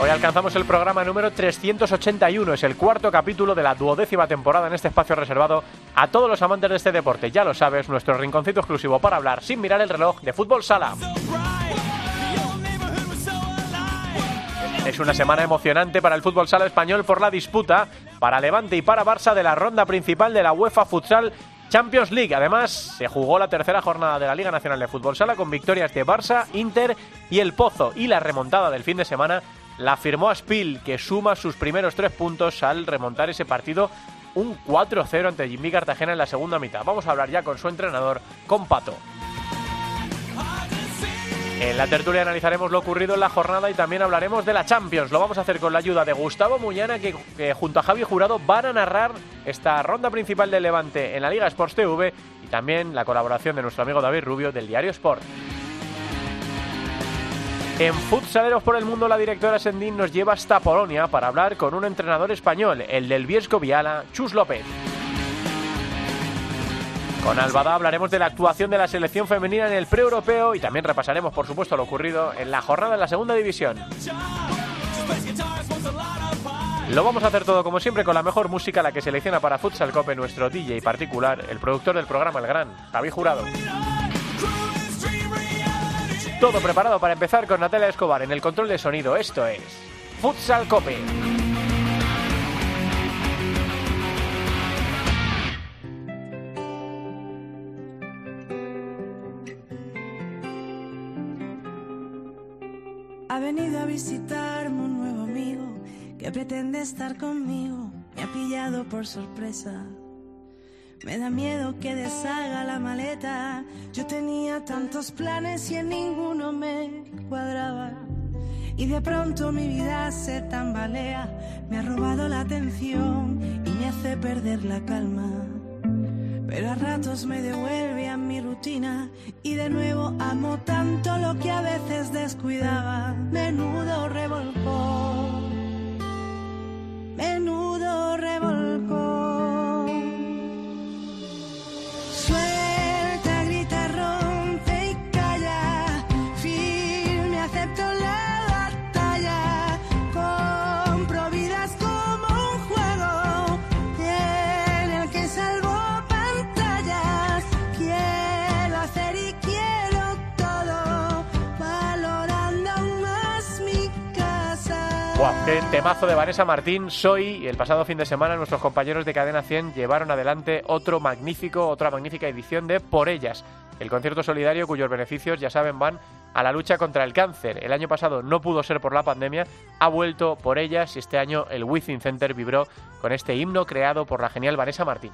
Hoy alcanzamos el programa número 381, es el cuarto capítulo de la duodécima temporada en este espacio reservado a todos los amantes de este deporte. Ya lo sabes, nuestro rinconcito exclusivo para hablar sin mirar el reloj de fútbol sala. Es una semana emocionante para el fútbol sala español por la disputa para Levante y para Barça de la ronda principal de la UEFA Futsal Champions League. Además, se jugó la tercera jornada de la Liga Nacional de Fútbol Sala con victorias de Barça, Inter y el Pozo. Y la remontada del fin de semana la firmó Aspil, que suma sus primeros tres puntos al remontar ese partido un 4-0 ante Jimmy Cartagena en la segunda mitad. Vamos a hablar ya con su entrenador, con Pato. En la tertulia analizaremos lo ocurrido en la jornada y también hablaremos de la Champions. Lo vamos a hacer con la ayuda de Gustavo Muñana, que, junto a Javi Jurado van a narrar esta ronda principal de Levante en la Liga Sports TV y también la colaboración de nuestro amigo David Rubio del diario Sport. En Futsaleros por el Mundo, la directora Sendín nos lleva hasta Polonia para hablar con un entrenador español, el del Viesco Viala, Chus López. Con Albada hablaremos de la actuación de la selección femenina en el pre-europeo y también repasaremos, por supuesto, lo ocurrido en la jornada de la segunda división. Lo vamos a hacer todo como siempre con la mejor música, la que selecciona para Futsal Cope nuestro DJ particular, el productor del programa El Gran, Javi Jurado. Todo preparado para empezar con Natalia Escobar en el control de sonido. Esto es Futsal Cope. Ha venido a visitarme un nuevo amigo que pretende estar conmigo. Me ha pillado por sorpresa me da miedo que deshaga la maleta. Yo tenía tantos planes y en ninguno me cuadraba. Y de pronto mi vida se tambalea. Me ha robado la atención y me hace perder la calma. Pero a ratos me devuelve a mi rutina y de nuevo amo tanto lo que a veces descuidaba. Menudo revolcó. Menudo revolcó. Qué temazo de Vanessa Martín. Soy, el pasado fin de semana, nuestros compañeros de Cadena 100 llevaron adelante otro magnífico, otra magnífica edición de Por Ellas, el concierto solidario cuyos beneficios, ya saben, van a la lucha contra el cáncer. El año pasado no pudo ser por la pandemia, ha vuelto por ellas y este año el Within Center vibró con este himno creado por la genial Vanessa Martín.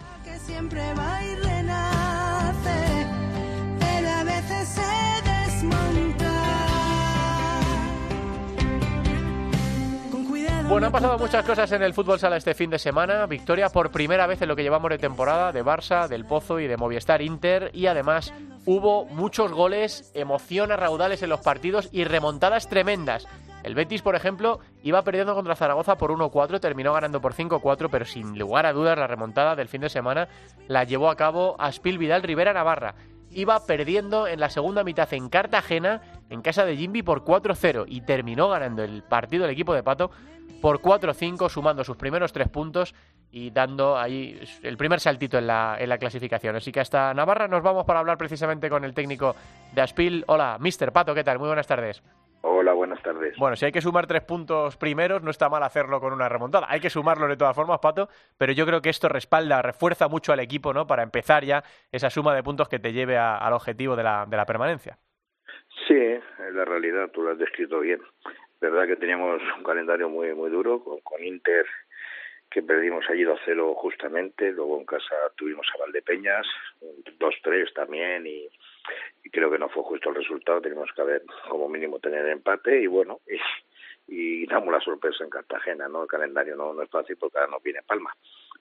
Bueno, han pasado muchas cosas en el fútbol sala este fin de semana. Victoria por primera vez en lo que llevamos de temporada de Barça, del Pozo y de Movistar Inter. Y además hubo muchos goles, emoción a raudales en los partidos y remontadas tremendas. El Betis, por ejemplo, iba perdiendo contra Zaragoza por 1-4, terminó ganando por 5-4, pero sin lugar a dudas la remontada del fin de semana la llevó a cabo Aspil Vidal Rivera Navarra iba perdiendo en la segunda mitad en Cartagena, en casa de Jimby, por 4-0 y terminó ganando el partido el equipo de Pato por 4-5, sumando sus primeros tres puntos y dando ahí el primer saltito en la, en la clasificación. Así que hasta Navarra nos vamos para hablar precisamente con el técnico de Aspil. Hola, Mister Pato, ¿qué tal? Muy buenas tardes. Hola, buenas tardes. Bueno, si hay que sumar tres puntos primeros, no está mal hacerlo con una remontada. Hay que sumarlo de todas formas, Pato, pero yo creo que esto respalda, refuerza mucho al equipo, ¿no? Para empezar ya esa suma de puntos que te lleve al objetivo de la, de la permanencia. Sí, la realidad, tú lo has descrito bien. Verdad que teníamos un calendario muy muy duro con, Inter que perdimos allí 2-0 justamente, luego en casa tuvimos a Valdepeñas, 2-3 también y creo que no fue justo el resultado, tenemos que haber como mínimo tener empate y bueno, y, y damos la sorpresa en Cartagena, ¿no? El calendario no, no es fácil porque ahora nos viene Palma.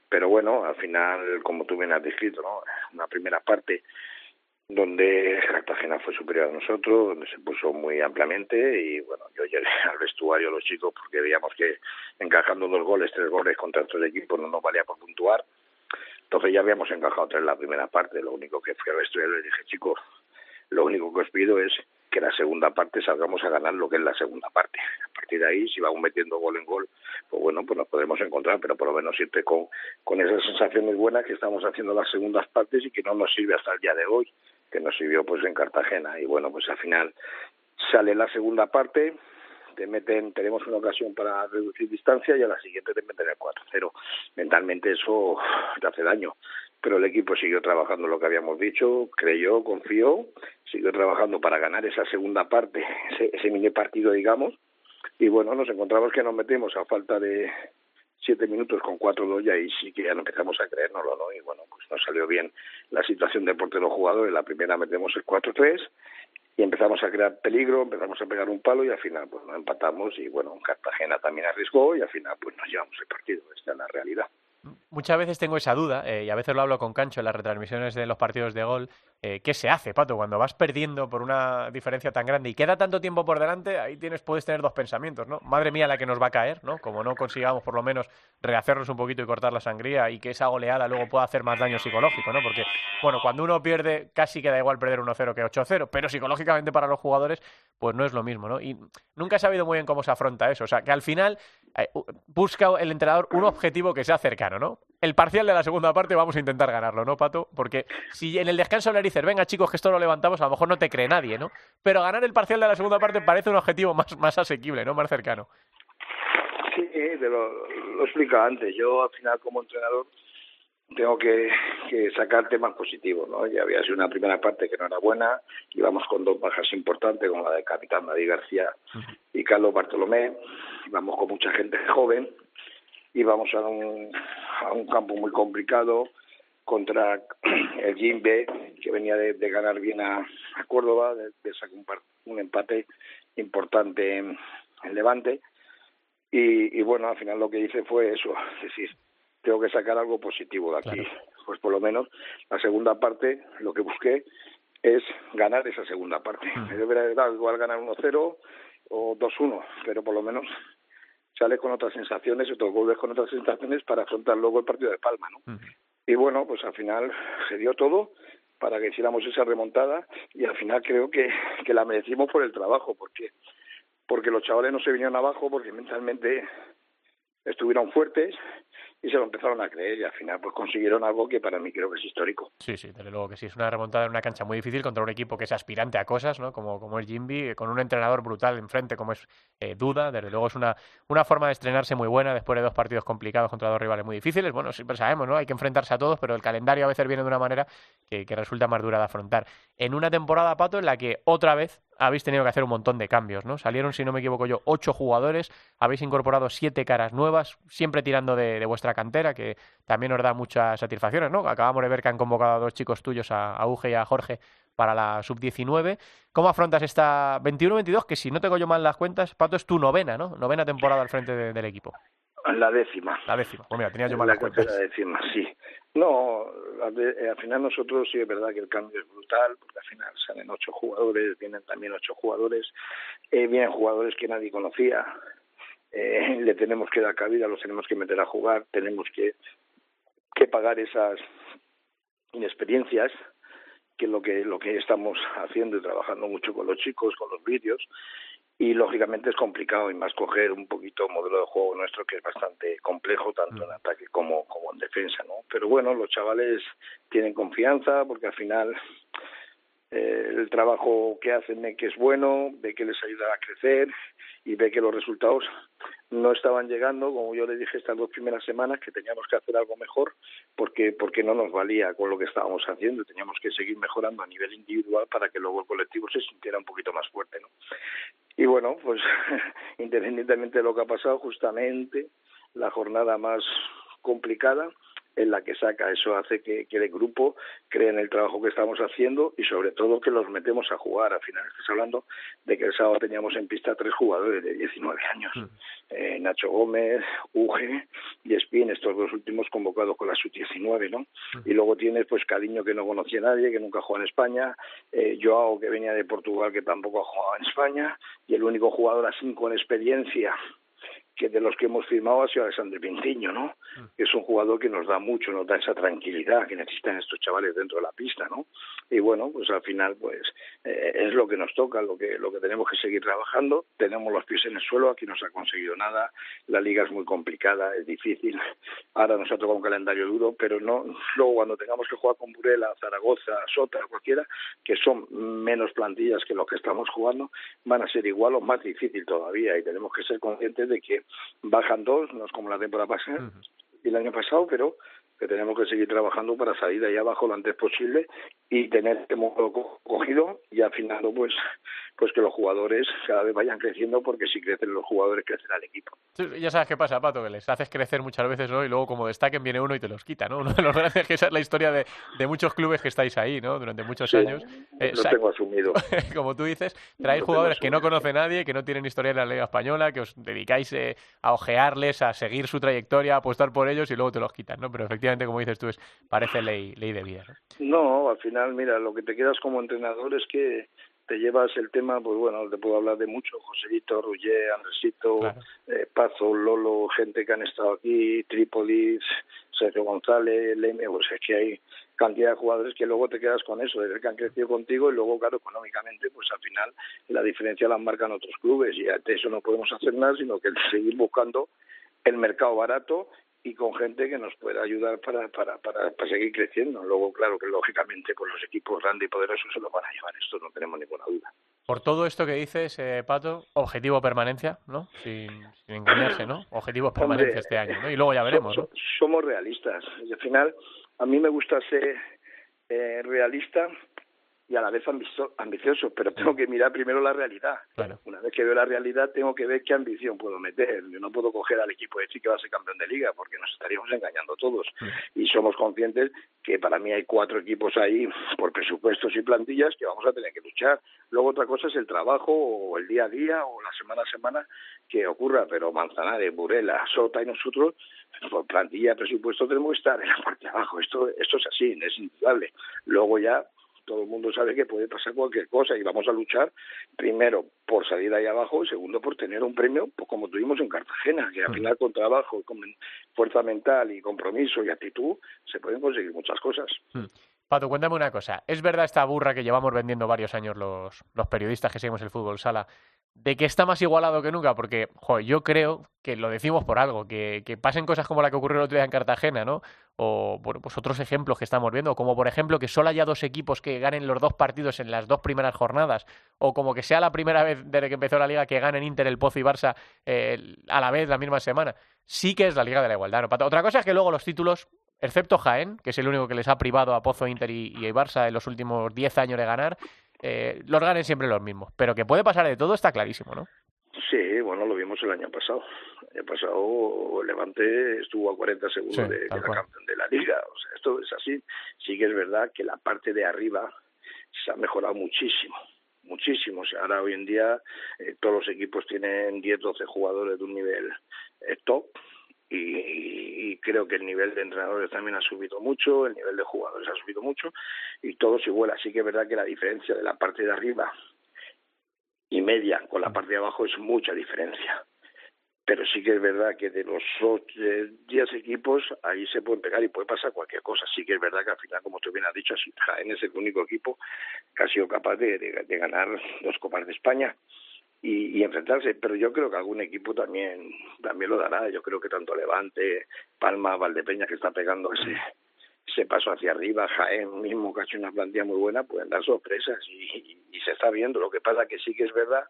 Pero bueno, al final, como tú bien has descrito, ¿no? Una primera parte donde Cartagena fue superior a nosotros, donde se puso muy ampliamente y bueno, yo llegué al vestuario a los chicos porque veíamos que encajando dos goles, tres goles contra estos equipos no nos valía por puntuar. Entonces ya habíamos encajado tres en la primera parte, lo único que fui al vestuario y dije, chicos, lo único que os pido es que la segunda parte salgamos a ganar lo que es la segunda parte. A partir de ahí, si vamos metiendo gol en gol, pues bueno, pues nos podemos encontrar, pero por lo menos siempre con, con esas sensaciones buenas que estamos haciendo las segundas partes y que no nos sirve hasta el día de hoy, que nos sirvió pues en Cartagena. Y bueno, pues al final sale la segunda parte, te meten, tenemos una ocasión para reducir distancia y a la siguiente te meten el 4-0. Mentalmente eso te hace daño pero el equipo siguió trabajando lo que habíamos dicho, creyó, confió, siguió trabajando para ganar esa segunda parte, ese, ese mini partido, digamos, y bueno, nos encontramos que nos metimos a falta de siete minutos con cuatro dos y ahí sí que ya no empezamos a creérnoslo, ¿no? Y bueno, pues nos salió bien la situación de portero jugador, en la primera metemos el 4-3 y empezamos a crear peligro, empezamos a pegar un palo y al final pues nos empatamos y bueno, Cartagena también arriesgó y al final pues nos llevamos el partido, esta es la realidad muchas veces tengo esa duda, eh, y a veces lo hablo con Cancho en las retransmisiones de los partidos de gol, eh, ¿qué se hace, Pato? Cuando vas perdiendo por una diferencia tan grande y queda tanto tiempo por delante, ahí tienes, puedes tener dos pensamientos, ¿no? Madre mía la que nos va a caer, ¿no? Como no consigamos por lo menos rehacernos un poquito y cortar la sangría y que esa goleada luego pueda hacer más daño psicológico, ¿no? Porque, bueno, cuando uno pierde casi queda igual perder 1-0 que 8-0, pero psicológicamente para los jugadores pues no es lo mismo, ¿no? Y nunca he sabido muy bien cómo se afronta eso, o sea, que al final eh, busca el entrenador un objetivo que sea cercano, ¿no? El parcial de la segunda parte vamos a intentar ganarlo, ¿no, Pato? Porque si en el descanso le dices, venga chicos, que esto lo levantamos, a lo mejor no te cree nadie, ¿no? Pero ganar el parcial de la segunda parte parece un objetivo más, más asequible, ¿no? Más cercano. Sí, te lo, lo explica antes. Yo al final como entrenador tengo que, que sacar temas positivos, ¿no? Ya había sido una primera parte que no era buena, íbamos con dos bajas importantes, como la de capitán David García y Carlos Bartolomé, íbamos con mucha gente joven, íbamos a un, a un campo muy complicado contra el Jimbe, que venía de, ganar bien a, Córdoba, de, sacar un, empate importante en, Levante, y, y bueno, al final lo que hice fue eso, es decir, tengo que sacar algo positivo de aquí. Pues por lo menos la segunda parte, lo que busqué es ganar esa segunda parte. Me debería dar igual ganar 1-0 o 2-1, pero por lo menos sales con otras sensaciones o te vuelves con otras sensaciones para afrontar luego el partido de Palma, ¿no? Y bueno, pues al final se dio todo para que hiciéramos esa remontada y al final creo que, que la merecimos por el trabajo, porque porque los chavales no se vinieron abajo, porque mentalmente estuvieron fuertes y se lo empezaron a creer y al final pues consiguieron algo que para mí creo que es histórico. Sí, sí, desde luego que sí, es una remontada en una cancha muy difícil contra un equipo que es aspirante a cosas, ¿no? Como, como es Jimby, con un entrenador brutal enfrente como es eh, Duda, desde luego es una, una forma de estrenarse muy buena después de dos partidos complicados contra dos rivales muy difíciles. Bueno, siempre sabemos, ¿no? Hay que enfrentarse a todos, pero el calendario a veces viene de una manera que, que resulta más dura de afrontar. En una temporada, Pato, en la que otra vez habéis tenido que hacer un montón de cambios, ¿no? Salieron, si no me equivoco yo, ocho jugadores, habéis incorporado siete caras nuevas, siempre tirando de, vuestra cantera, que también os da muchas satisfacciones, ¿no? Acabamos de ver que han convocado a dos chicos tuyos, a, a Uge y a Jorge, para la sub-19. ¿Cómo afrontas esta 21-22, que si no tengo yo mal las cuentas, Pato, es tu novena, ¿no? Novena temporada al frente del equipo. La décima. La décima. Pues mira, tenía yo mal las cuentas. La décima, sí. No, eh, al final nosotros sí es verdad que el cambio es brutal, porque al final salen ocho jugadores, vienen también ocho jugadores, eh, vienen jugadores que nadie conocía, eh, le tenemos que dar cabida, los tenemos que meter a jugar, tenemos que, que pagar esas inexperiencias, que es lo que, lo que estamos haciendo y trabajando mucho con los chicos, con los vídeos, y lógicamente es complicado y más coger un poquito modelo de juego nuestro que es bastante complejo tanto en mm. ataque como, como en defensa, ¿no? Pero bueno, los chavales tienen confianza porque al final eh, el trabajo que hacen ve que es bueno, ve que les ayuda a crecer y ve que los resultados no estaban llegando, como yo le dije estas dos primeras semanas, que teníamos que hacer algo mejor porque, porque no nos valía con lo que estábamos haciendo, teníamos que seguir mejorando a nivel individual para que luego el colectivo se sintiera un poquito más fuerte. ¿no? Y bueno, pues independientemente de lo que ha pasado, justamente la jornada más complicada en la que saca. Eso hace que, que el grupo cree en el trabajo que estamos haciendo y sobre todo que los metemos a jugar. Al final estás hablando de que el sábado teníamos en pista tres jugadores de 19 años. Mm. Eh, Nacho Gómez, Uge y Espín, estos dos últimos convocados con la sub-19, ¿no? Mm. Y luego tienes pues Cariño que no conocía a nadie, que nunca jugó en España, eh, Joao que venía de Portugal que tampoco ha jugado en España y el único jugador así con experiencia que de los que hemos firmado ha sido Alexander Pintiño, ¿no? Que es un jugador que nos da mucho, nos da esa tranquilidad que necesitan estos chavales dentro de la pista, ¿no? Y bueno, pues al final, pues eh, es lo que nos toca, lo que lo que tenemos que seguir trabajando. Tenemos los pies en el suelo, aquí no se ha conseguido nada. La liga es muy complicada, es difícil. Ahora nos ha tocado un calendario duro, pero no luego cuando tengamos que jugar con Burela, Zaragoza, Sota, cualquiera, que son menos plantillas que los que estamos jugando, van a ser igual o más difícil todavía. Y tenemos que ser conscientes de que bajan dos, no es como la temporada pasada y el año pasado, pero que tenemos que seguir trabajando para salir de ahí abajo lo antes posible y tener este modo cogido y al final pues pues que los jugadores cada vez vayan creciendo porque si crecen los jugadores crecerá el equipo. ya sabes qué pasa, Pato, que les haces crecer muchas veces ¿no? y luego como destaquen viene uno y te los quita, ¿no? Uno de los grandes que esa es la historia de, de muchos clubes que estáis ahí, ¿no? Durante muchos años. Eh, lo tengo asumido. como tú dices, traéis jugadores que no conoce nadie, que no tienen historia en la Liga Española, que os dedicáis eh, a ojearles, a seguir su trayectoria, a apostar por ellos y luego te los quitan, ¿no? Pero efectivamente, como dices tú, es, parece ley, ley de vida, ¿no? No, al final, mira, lo que te quedas como entrenador es que te llevas el tema, pues bueno, te puedo hablar de mucho, Joséito, Rullé, Andresito, eh, Pazo, Lolo, gente que han estado aquí, Trípoli, Sergio González, Leme, pues es que hay cantidad de jugadores que luego te quedas con eso, desde que han crecido contigo y luego, claro, económicamente, pues al final la diferencia la marcan otros clubes y ante eso no podemos hacer nada, sino que seguir buscando el mercado barato y con gente que nos pueda ayudar para, para, para, para, seguir creciendo. Luego, claro que lógicamente con los equipos grandes y poderosos se lo van a llevar, esto no tenemos ninguna duda. Por todo esto que dices, eh, Pato, objetivo permanencia, ¿no? Sin, engañarse, ¿no? Objetivo permanencia este año, ¿no? Y luego ya veremos, ¿no? Somos realistas. Y al final, a mí me gusta ser eh, realista y a la vez ambicioso, pero tengo que mirar primero la realidad. Una vez que veo la realidad, tengo que ver qué ambición puedo meter. Yo no puedo coger al equipo de decir que va a ser campeón de liga, porque nos estaríamos engañando todos. Y somos conscientes que para mí hay cuatro equipos ahí, por presupuestos y plantillas, que vamos a tener que luchar. Luego otra cosa es el trabajo, o el día a día, o la semana a semana, que ocurra. Pero Manzanares, Burela, Sota y nosotros, por plantilla, presupuesto, tenemos que estar en la parte de abajo. Esto, esto es así, es indudable. Luego ya todo el mundo sabe que puede pasar cualquier cosa y vamos a luchar primero por salir ahí abajo y segundo por tener un premio pues como tuvimos en Cartagena, que al final con trabajo, con fuerza mental y compromiso y actitud se pueden conseguir muchas cosas. Pato, cuéntame una cosa. ¿Es verdad esta burra que llevamos vendiendo varios años los, los periodistas que seguimos el fútbol sala de que está más igualado que nunca, porque yo creo que lo decimos por algo, que, que, pasen cosas como la que ocurrió el otro día en Cartagena, ¿no? O bueno, pues otros ejemplos que estamos viendo, como por ejemplo que solo haya dos equipos que ganen los dos partidos en las dos primeras jornadas, o como que sea la primera vez desde que empezó la liga que ganen Inter, el Pozo y Barça eh, a la vez la misma semana. Sí que es la liga de la igualdad. ¿no? Otra cosa es que luego los títulos, excepto Jaén, que es el único que les ha privado a Pozo, Inter y, y Barça en los últimos 10 años de ganar, eh, los ganen siempre los mismos. Pero que puede pasar de todo está clarísimo, ¿no? Sí, bueno, lo vimos el año pasado. El año pasado Levante estuvo a 40 segundos de, la campeón de la liga. O sea, esto es así. Sí que es verdad que la parte de arriba se ha mejorado muchísimo muchísimo. O sea, ahora hoy en día eh, todos los equipos tienen 10, 12 jugadores de un nivel eh, top y, creo que el nivel de entrenadores también ha subido mucho, el nivel de jugadores ha subido mucho y todo se vuela. Así que es verdad que la diferencia de la parte de arriba y media con la parte de abajo es mucha diferencia. Pero sí que es verdad que de los 10 equipos ahí se pueden pegar y puede pasar cualquier cosa. Sí que es verdad que al final, como tú bien has dicho, Jaén es el único equipo que ha sido capaz de, de ganar dos Copas de España y, enfrentarse. Pero yo creo que algún equipo también también lo dará. Yo creo que tanto Levante, Palma, Valdepeña, que está pegando ese, ese paso hacia arriba, Jaén mismo, que ha hecho una plantilla muy buena, pueden dar sorpresas y, y, se está viendo. Lo que pasa que sí que es verdad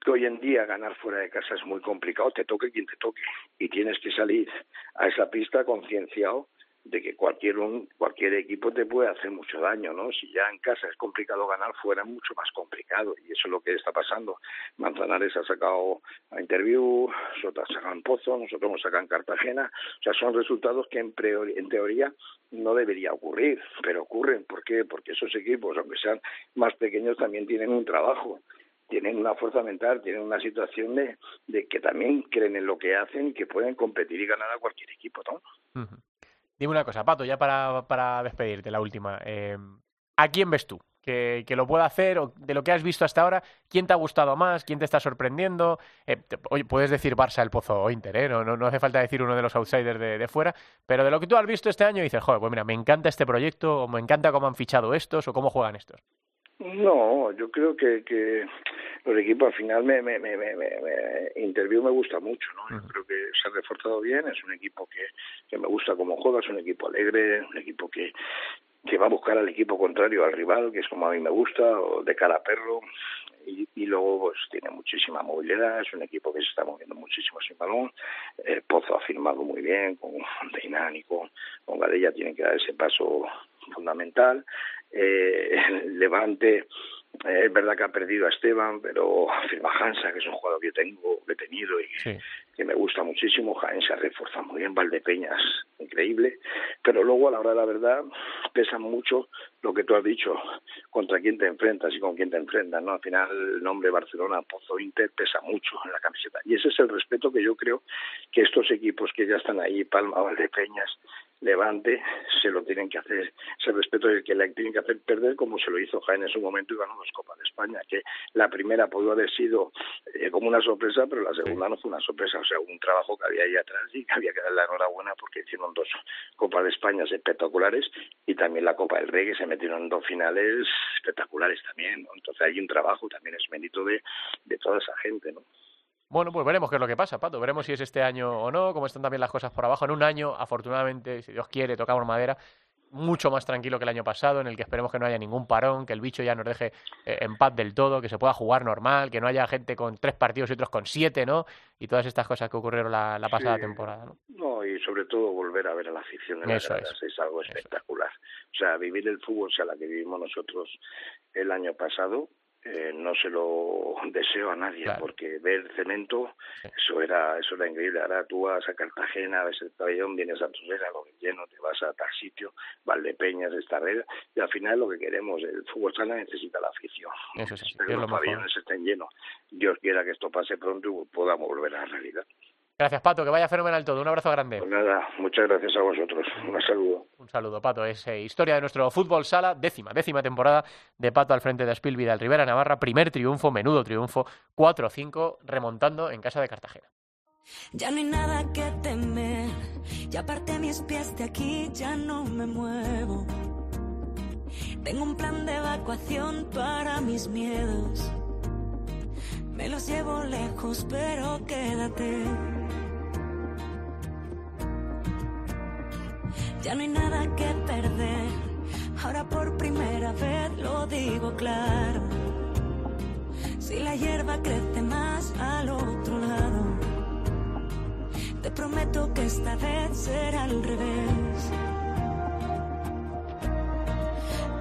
que hoy en día ganar fuera de casa es muy complicado, te toque quien te toque y tienes que salir a esa pista concienciado de que cualquier un, cualquier equipo te puede hacer mucho daño, ¿no? Si ya en casa es complicado ganar, fuera mucho más complicado y eso es lo que está pasando. Manzanares ha sacado a Interview, sacado en Pozo, nosotros hemos sacado en Cartagena, o sea, son resultados que en, en teoría no debería ocurrir, pero ocurren. ¿Por qué? Porque esos equipos, aunque sean más pequeños, también tienen un trabajo tienen una fuerza mental, tienen una situación de, de que también creen en lo que hacen y que pueden competir y ganar a cualquier equipo, ¿no? Dime una cosa, Pato, ya para, para despedirte, la última. Eh, ¿A quién ves tú que, que, lo pueda hacer o de lo que has visto hasta ahora? ¿Quién te ha gustado más? ¿Quién te está sorprendiendo? Eh, oye, puedes decir Barça, el Pozo o Inter, ¿eh? no, no, hace falta decir uno de los outsiders de, fuera, pero de lo que tú has visto este año dices, joder, pues mira, me encanta este proyecto, o me encanta cómo han fichado estos o cómo juegan estos. No, yo creo que, que los equipos al final me, me, me, me, me Interview me gusta mucho, ¿no? Yo creo que se ha reforzado bien, es un equipo que, que me gusta como juega, es un equipo alegre, un equipo que, que va a buscar al equipo contrario, al rival, que es como a mí me gusta, o de cara a perro, y, y luego pues tiene muchísima movilidad, es un equipo que se está moviendo muchísimo sin balón, el Pozo ha firmado muy bien, con Deinán y con, con Gadella tienen que dar ese paso fundamental, eh, Levante eh, es verdad que ha perdido a Esteban, pero firma Hansa, que es un jugador que tengo, que he tenido y sí. que me gusta muchísimo. Jaén se reforzado muy bien, Valdepeñas, increíble. Pero luego, a la hora de la verdad, pesa mucho lo que tú has dicho, contra quién te enfrentas y con quién te enfrentas. ¿no? Al final, el nombre Barcelona, Pozo, Inter, pesa mucho en la camiseta. Y ese es el respeto que yo creo que estos equipos que ya están ahí, Palma, Valdepeñas, Levante, se lo tienen que hacer, ese respeto es que le tienen que hacer perder como se lo hizo Jaén en su momento y ganó dos Copas de España, que la primera pudo haber sido eh, como una sorpresa, pero la segunda no fue una sorpresa, o sea, un trabajo que había ahí atrás y que había que darle la enhorabuena porque hicieron dos Copas de España espectaculares y también la Copa del Rey, que se metieron en dos finales espectaculares también, ¿no? Entonces hay un trabajo, también es mérito de, de toda esa gente, ¿no? Bueno, pues veremos qué es lo que pasa, Pato. Veremos si es este año o no, cómo están también las cosas por abajo. En un año, afortunadamente, si Dios quiere, tocamos madera, mucho más tranquilo que el año pasado, en el que esperemos que no haya ningún parón, que el bicho ya nos deje eh, en paz del todo, que se pueda jugar normal, que no haya gente con tres partidos y otros con siete, ¿no? Y todas estas cosas que ocurrieron la, la pasada sí. temporada, ¿no? No, y sobre todo volver a ver a la afición en las gradas es. es. algo espectacular. O sea, vivir el fútbol, o sea, la que vivimos nosotros el año pasado, eh, no se lo deseo a nadie claro. porque ver cemento sí. eso era eso era increíble. Ahora tú vas a Cartagena ves el pabellón vienes a Torrera lo que lleno te vas a tal sitio Valdepeñas esta red y al final lo que queremos el fútbol sala necesita la afición. Eso sí, que los pabellones estén llenos. Dios quiera que esto pase pronto y podamos volver a la realidad Gracias, Pato. Que vaya fenomenal todo. Un abrazo grande. Pues nada, muchas gracias a vosotros. Un saludo. Un saludo, Pato. Es eh, historia de nuestro fútbol sala, décima, décima temporada de Pato al frente de Aspil Vidal Rivera Navarra. Primer triunfo, menudo triunfo, 4-5, remontando en casa de Cartagena. Ya no hay nada que temer, ya aparté mis pies de aquí, ya no me muevo. Tengo un plan de evacuación para mis miedos. Me los llevo lejos, pero quédate. Ya no hay nada que perder. Ahora por primera vez lo digo claro. Si la hierba crece más al otro lado, te prometo que esta vez será al revés.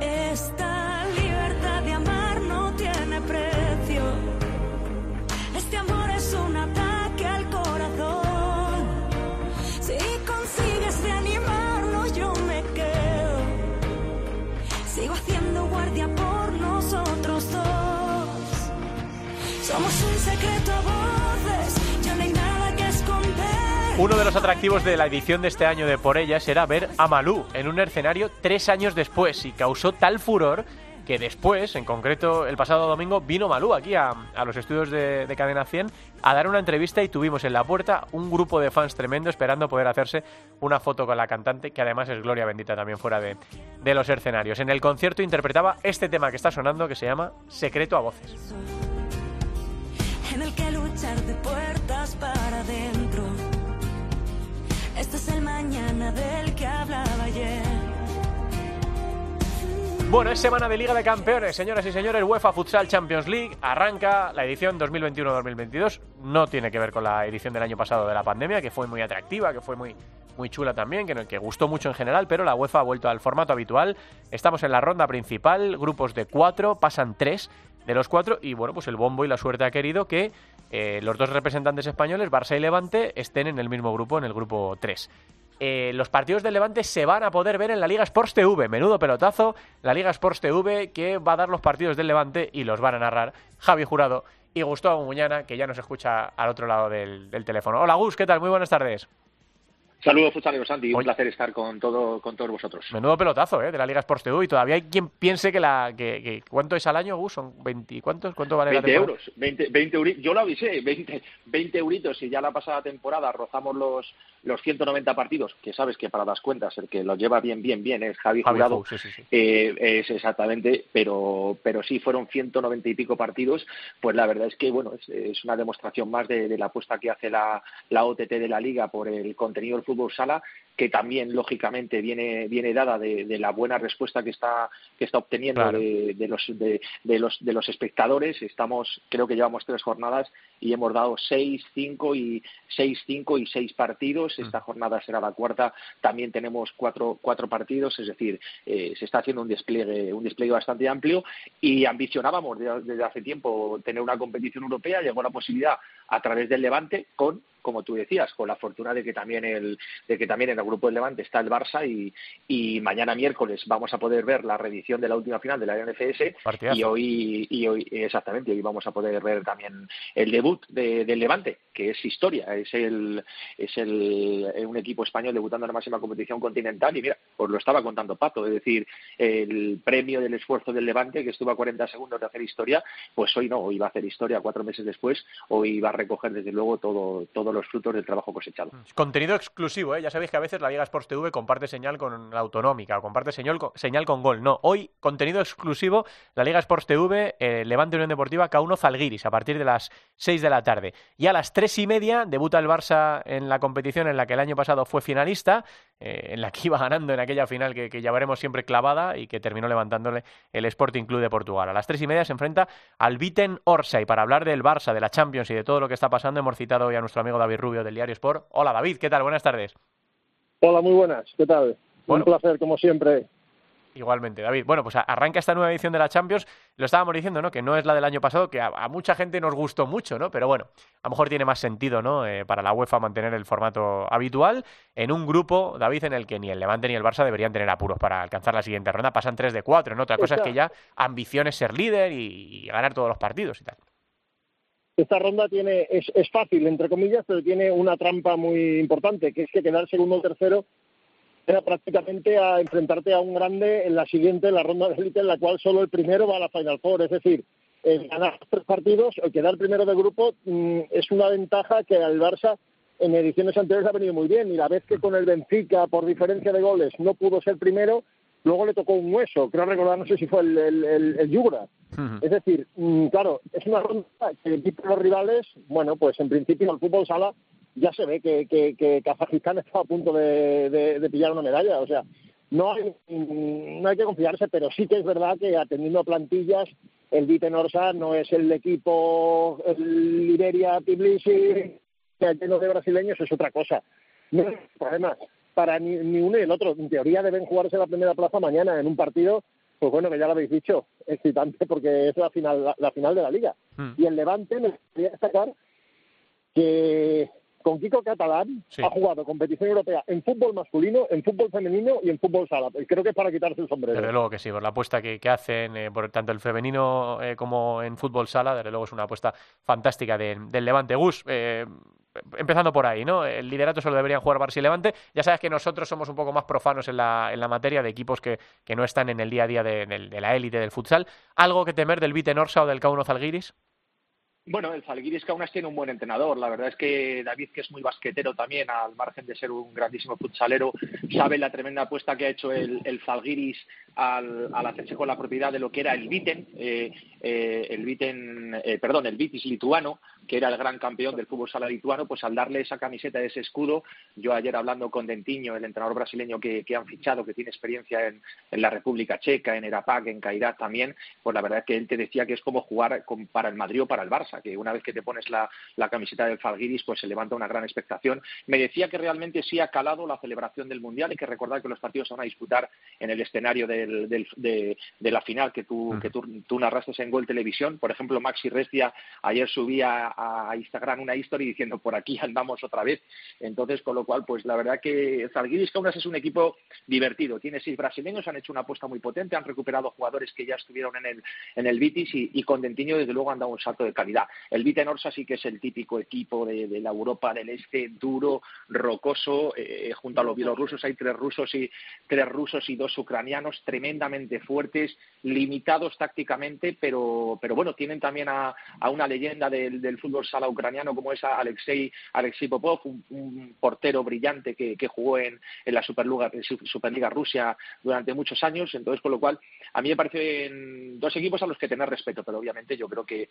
Esta libertad de amar no tiene precio. Un ataque al corazón. Si consigues reanimarlo, yo me quedo. Sigo haciendo guardia por nosotros dos. Somos un secreto voces, ya no hay nada que esconder. Uno de los atractivos de la edición de este año de Por Ellas era ver a Malú en un escenario tres años después y causó tal furor que después, en concreto el pasado domingo, vino Malú aquí a, los estudios de, de, Cadena 100 a dar una entrevista y tuvimos en la puerta un grupo de fans tremendo esperando poder hacerse una foto con la cantante, que además es Gloria Bendita también fuera de, de los escenarios. En el concierto interpretaba este tema que está sonando que se llama Secreto a Voces. En el que luchar de puertas para adentro. Este es el mañana del que hablaba ayer. Bueno, es semana de Liga de Campeones, señoras y señores. UEFA Futsal Champions League arranca la edición 2021-2022. No tiene que ver con la edición del año pasado de la pandemia, que fue muy atractiva, que fue muy, muy chula también, que, que gustó mucho en general, pero la UEFA ha vuelto al formato habitual. Estamos en la ronda principal, grupos de cuatro, pasan tres de los cuatro, y bueno, pues el bombo y la suerte ha querido que eh, los dos representantes españoles, Barça y Levante, estén en el mismo grupo, en el grupo 3. Eh, los partidos del Levante se van a poder ver en la Liga Sports TV. Menudo pelotazo. La Liga Sports TV que va a dar los partidos del Levante y los van a narrar Javi Jurado y Gustavo Muñana, que ya nos escucha al otro lado del, del teléfono. Hola Gus, ¿qué tal? Muy buenas tardes. Saludos, futboleros, Santi. Un placer estar con todo con todos vosotros. Menudo pelotazo, ¿eh? De la Liga Sports TV. Y todavía hay quien piense que la... Que, ¿Cuánto es al año, Gus? ¿Son 20, ¿Cuántos? ¿Cuánto vale 20 la euros. 20, 20 euritos. Yo lo avisé. 20, 20 euritos. Y ya la pasada temporada rozamos los, los 190 partidos, que sabes que para las cuentas el que lo lleva bien, bien, bien es Javi, Javi Jurado. Sí, sí, sí. Eh, es exactamente, pero, pero sí fueron 190 y pico partidos. Pues la verdad es que, bueno, es, es una demostración más de, de la apuesta que hace la, la OTT de la Liga por el contenido del fútbol sala que también lógicamente viene viene dada de, de la buena respuesta que está que está obteniendo Claro. de, de los de, de los de los espectadores. Estamos creo que llevamos tres jornadas y hemos dado seis cinco y seis cinco y seis partidos. Esta jornada será la cuarta. También tenemos cuatro cuatro partidos es decir eh, se está haciendo un despliegue un despliegue bastante amplio. Y ambicionábamos de- desde hace tiempo tener una competición europea. Llegó la posibilidad a través del Levante con como tú decías, con la fortuna de que también el, de que también en el grupo del Levante está el Barça y, y mañana miércoles vamos a poder ver la reedición de la última final de la NFS Partidazo. y hoy, y hoy exactamente hoy vamos a poder ver también el debut de- del Levante, que es historia, es el es el un equipo español debutando en la máxima competición continental y mira, os lo estaba contando Pato, es decir, el premio del esfuerzo del Levante que estuvo a 40 segundos de hacer historia, pues hoy no, hoy va a hacer historia cuatro meses después, hoy va a recoger desde luego todo todos los frutos del trabajo cosechado. Contenido exclusivo, ¿eh? Ya sabéis que a veces la Liga Sports TV comparte señal con la autonómica o comparte señal con, señal con gol. No, hoy contenido exclusivo, la Liga Sports TV, eh, Levante Unión Deportiva, K1 Zalgiris, a partir de las 6 de la tarde. Y a las 3 y media debuta el Barça en la competición en la que el año pasado fue finalista, eh, en la que iba ganando en aquella final que, veremos siempre clavada y que terminó levantándole el Sporting Club de Portugal. A las 3 y media se enfrenta al Viten Orsa y para hablar del Barça, de la Champions y de todo lo que está pasando hemos citado hoy a nuestro amigo David Rubio del Diario Sport. Hola David, ¿qué tal? Buenas tardes. Hola, muy buenas. ¿Qué tal? Bueno. Un placer, como siempre. Igualmente, David. Bueno, pues arranca esta nueva edición de la Champions. Lo estábamos diciendo, ¿no? Que no es la del año pasado, que a, a mucha gente nos gustó mucho, ¿no? Pero bueno, a lo mejor tiene más sentido, ¿no? Eh, para la UEFA mantener el formato habitual en un grupo, David, en el que ni el Levante ni el Barça deberían tener apuros para alcanzar la siguiente ronda. Pasan 3 de 4, ¿no? Otra cosa es que ya ambición es ser líder y, y ganar todos los partidos y tal. Esta ronda tiene es, es fácil, entre comillas, pero tiene una trampa muy importante, que es que quedar segundo o tercero era prácticamente a enfrentarte a un grande en la siguiente, en la ronda de élite, en la cual solo el primero va a la Final Four. Es decir, el ganar tres partidos o quedar primero de grupo mm, es una ventaja que al Barça en ediciones anteriores ha venido muy bien. Y la vez que con el Benfica, por diferencia de goles, no pudo ser primero, luego le tocó un hueso. Creo recordar, no sé si fue el, el, el, el Yugra. Es decir, mm, claro, es una ronda que el equipo de los rivales, bueno, pues en principio el fútbol sala ya se ve que, que, que Kazajistán está a punto de, de, de pillar una medalla. O sea, no hay, no hay que confiarse, pero sí que es verdad que atendiendo a plantillas, el Viten Orsa no es el equipo, el Iberia Tbilisi, que lleno de brasileños, es otra cosa. No hay problemas para ni, ni uno ni el otro. En teoría deben jugarse la primera plaza mañana en un partido, pues bueno, que ya lo habéis dicho, excitante porque es la final, la, la final de la liga. Mm. Y el Levante me gustaría destacar que con Kiko Catalán Sí. ha jugado competición europea en fútbol masculino, en fútbol femenino y en fútbol sala. Creo que es para quitarse el sombrero. Desde luego que sí, por la apuesta que, que hacen, eh, por tanto el femenino eh, como en fútbol sala, desde luego es una apuesta fantástica de- del Levante. Gus, eh, empezando por ahí, ¿no? El liderato solo deberían jugar Barça y Levante. Ya sabes que nosotros somos un poco más profanos en la, en la materia de equipos que, que no están en el día a día de, la élite del futsal. ¿Algo que temer del Vite Norsa o del K1 Zalgiris? Bueno, el Zalgiris Kaunas tiene un buen entrenador. La verdad es que David, que es muy basquetero también, al margen de ser un grandísimo futsalero, sabe la tremenda apuesta que ha hecho el, el Zalgiris al, al hacerse con la propiedad de lo que era el Viten, eh, eh, el Viten, eh, perdón, el Vitis lituano, que era el gran campeón del fútbol sala lituano, pues al darle esa camiseta, ese escudo, yo ayer hablando con Dentiño, el entrenador brasileño que, han fichado, que tiene experiencia en, en la República Checa, en Erapac, en Cairat también, pues la verdad es que él te decía que es como jugar con- para el Madrid o para el Barça. Barça, que una vez que te pones la, camiseta del Falguiris, pues se levanta una gran expectación. Me decía que realmente sí ha calado la celebración del Mundial. Hay que recordar que los partidos se van a disputar en el escenario de, la final que tú, que tú, narraste en Gol Televisión. Por ejemplo, Maxi Restia ayer subía a Instagram una historia diciendo por aquí andamos otra vez. Entonces, con lo cual, pues la verdad que Zalgiris Kaunas es un equipo divertido. Tiene seis brasileños, han hecho una apuesta muy potente, han recuperado jugadores que ya estuvieron en el, en el Vitis y, con Dentiño, desde luego, han dado un salto de calidad. El Vite Norsa sí que es el típico equipo de, la Europa del Este, duro, rocoso. Eh, junto a los bielorrusos hay tres rusos y tres rusos y dos ucranianos tremendamente fuertes, limitados tácticamente, pero, pero bueno, tienen también a, una leyenda del, fútbol sala ucraniano como es Alexei, Alexei Popov, un, portero brillante que, jugó en, en la Superliga, Superliga Rusia durante muchos años. Entonces, con lo cual, a mí me parecen dos equipos a los que tener respeto, pero obviamente yo creo que,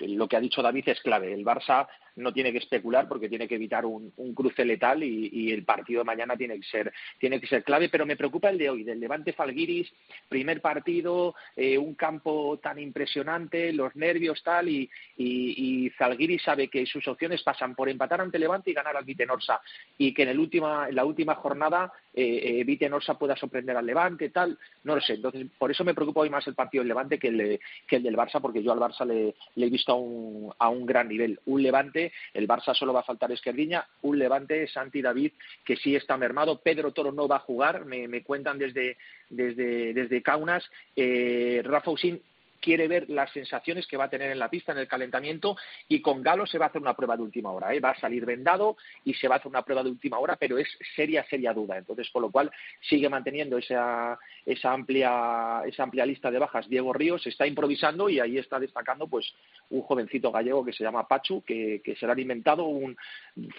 lo que ha dicho David es clave. El Barça no tiene que especular porque tiene que evitar un, cruce letal y, el partido de mañana tiene que ser tiene que ser clave. Pero me preocupa el de hoy, del Levante Falguiris, primer partido, eh, un campo tan impresionante, los nervios tal y, y, Zalgiris sabe que sus opciones pasan por empatar ante Levante y ganar al Vitenorsa y que en, el última, en la última jornada eh, eh, Vitenorsa pueda sorprender al Levante tal, no lo sé. Entonces por eso me preocupa hoy más el partido del Levante que el, que el del Barça, porque yo al Barça le, he visto a un, a un gran nivel. Un Levante, el Barça solo va a faltar Esquerdiña, un Levante, Santi David, que sí está mermado. Pedro Toro no va a jugar, me, me cuentan desde, desde, desde Kaunas. Eh, Rafa Usín quiere ver las sensaciones que va a tener en la pista en el calentamiento y con Galo se va a hacer una prueba de última hora. ¿eh? Va a salir vendado y se va a hacer una prueba de última hora, pero es seria, seria duda. Entonces, por lo cual sigue manteniendo esa, esa, amplia, esa amplia lista de bajas. Diego Ríos está improvisando y ahí está destacando pues un jovencito gallego que se llama Pachu, que, que será alimentado, un,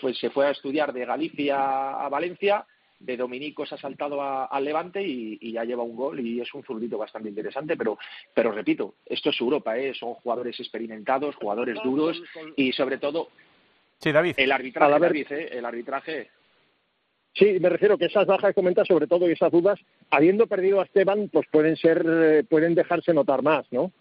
pues, se fue a estudiar de Galicia a Valencia de Dominico se ha saltado al Levante y, ya lleva un gol y es un zurdito bastante interesante, pero, pero repito, esto es Europa, ¿eh? son jugadores experimentados, jugadores duros y sobre todo sí, David. el arbitraje, David, ¿eh? el arbitraje Sí, me refiero que esas bajas que comentas, sobre todo y esas dudas, habiendo perdido a Esteban, pues pueden ser, eh, pueden dejarse notar más, ¿no?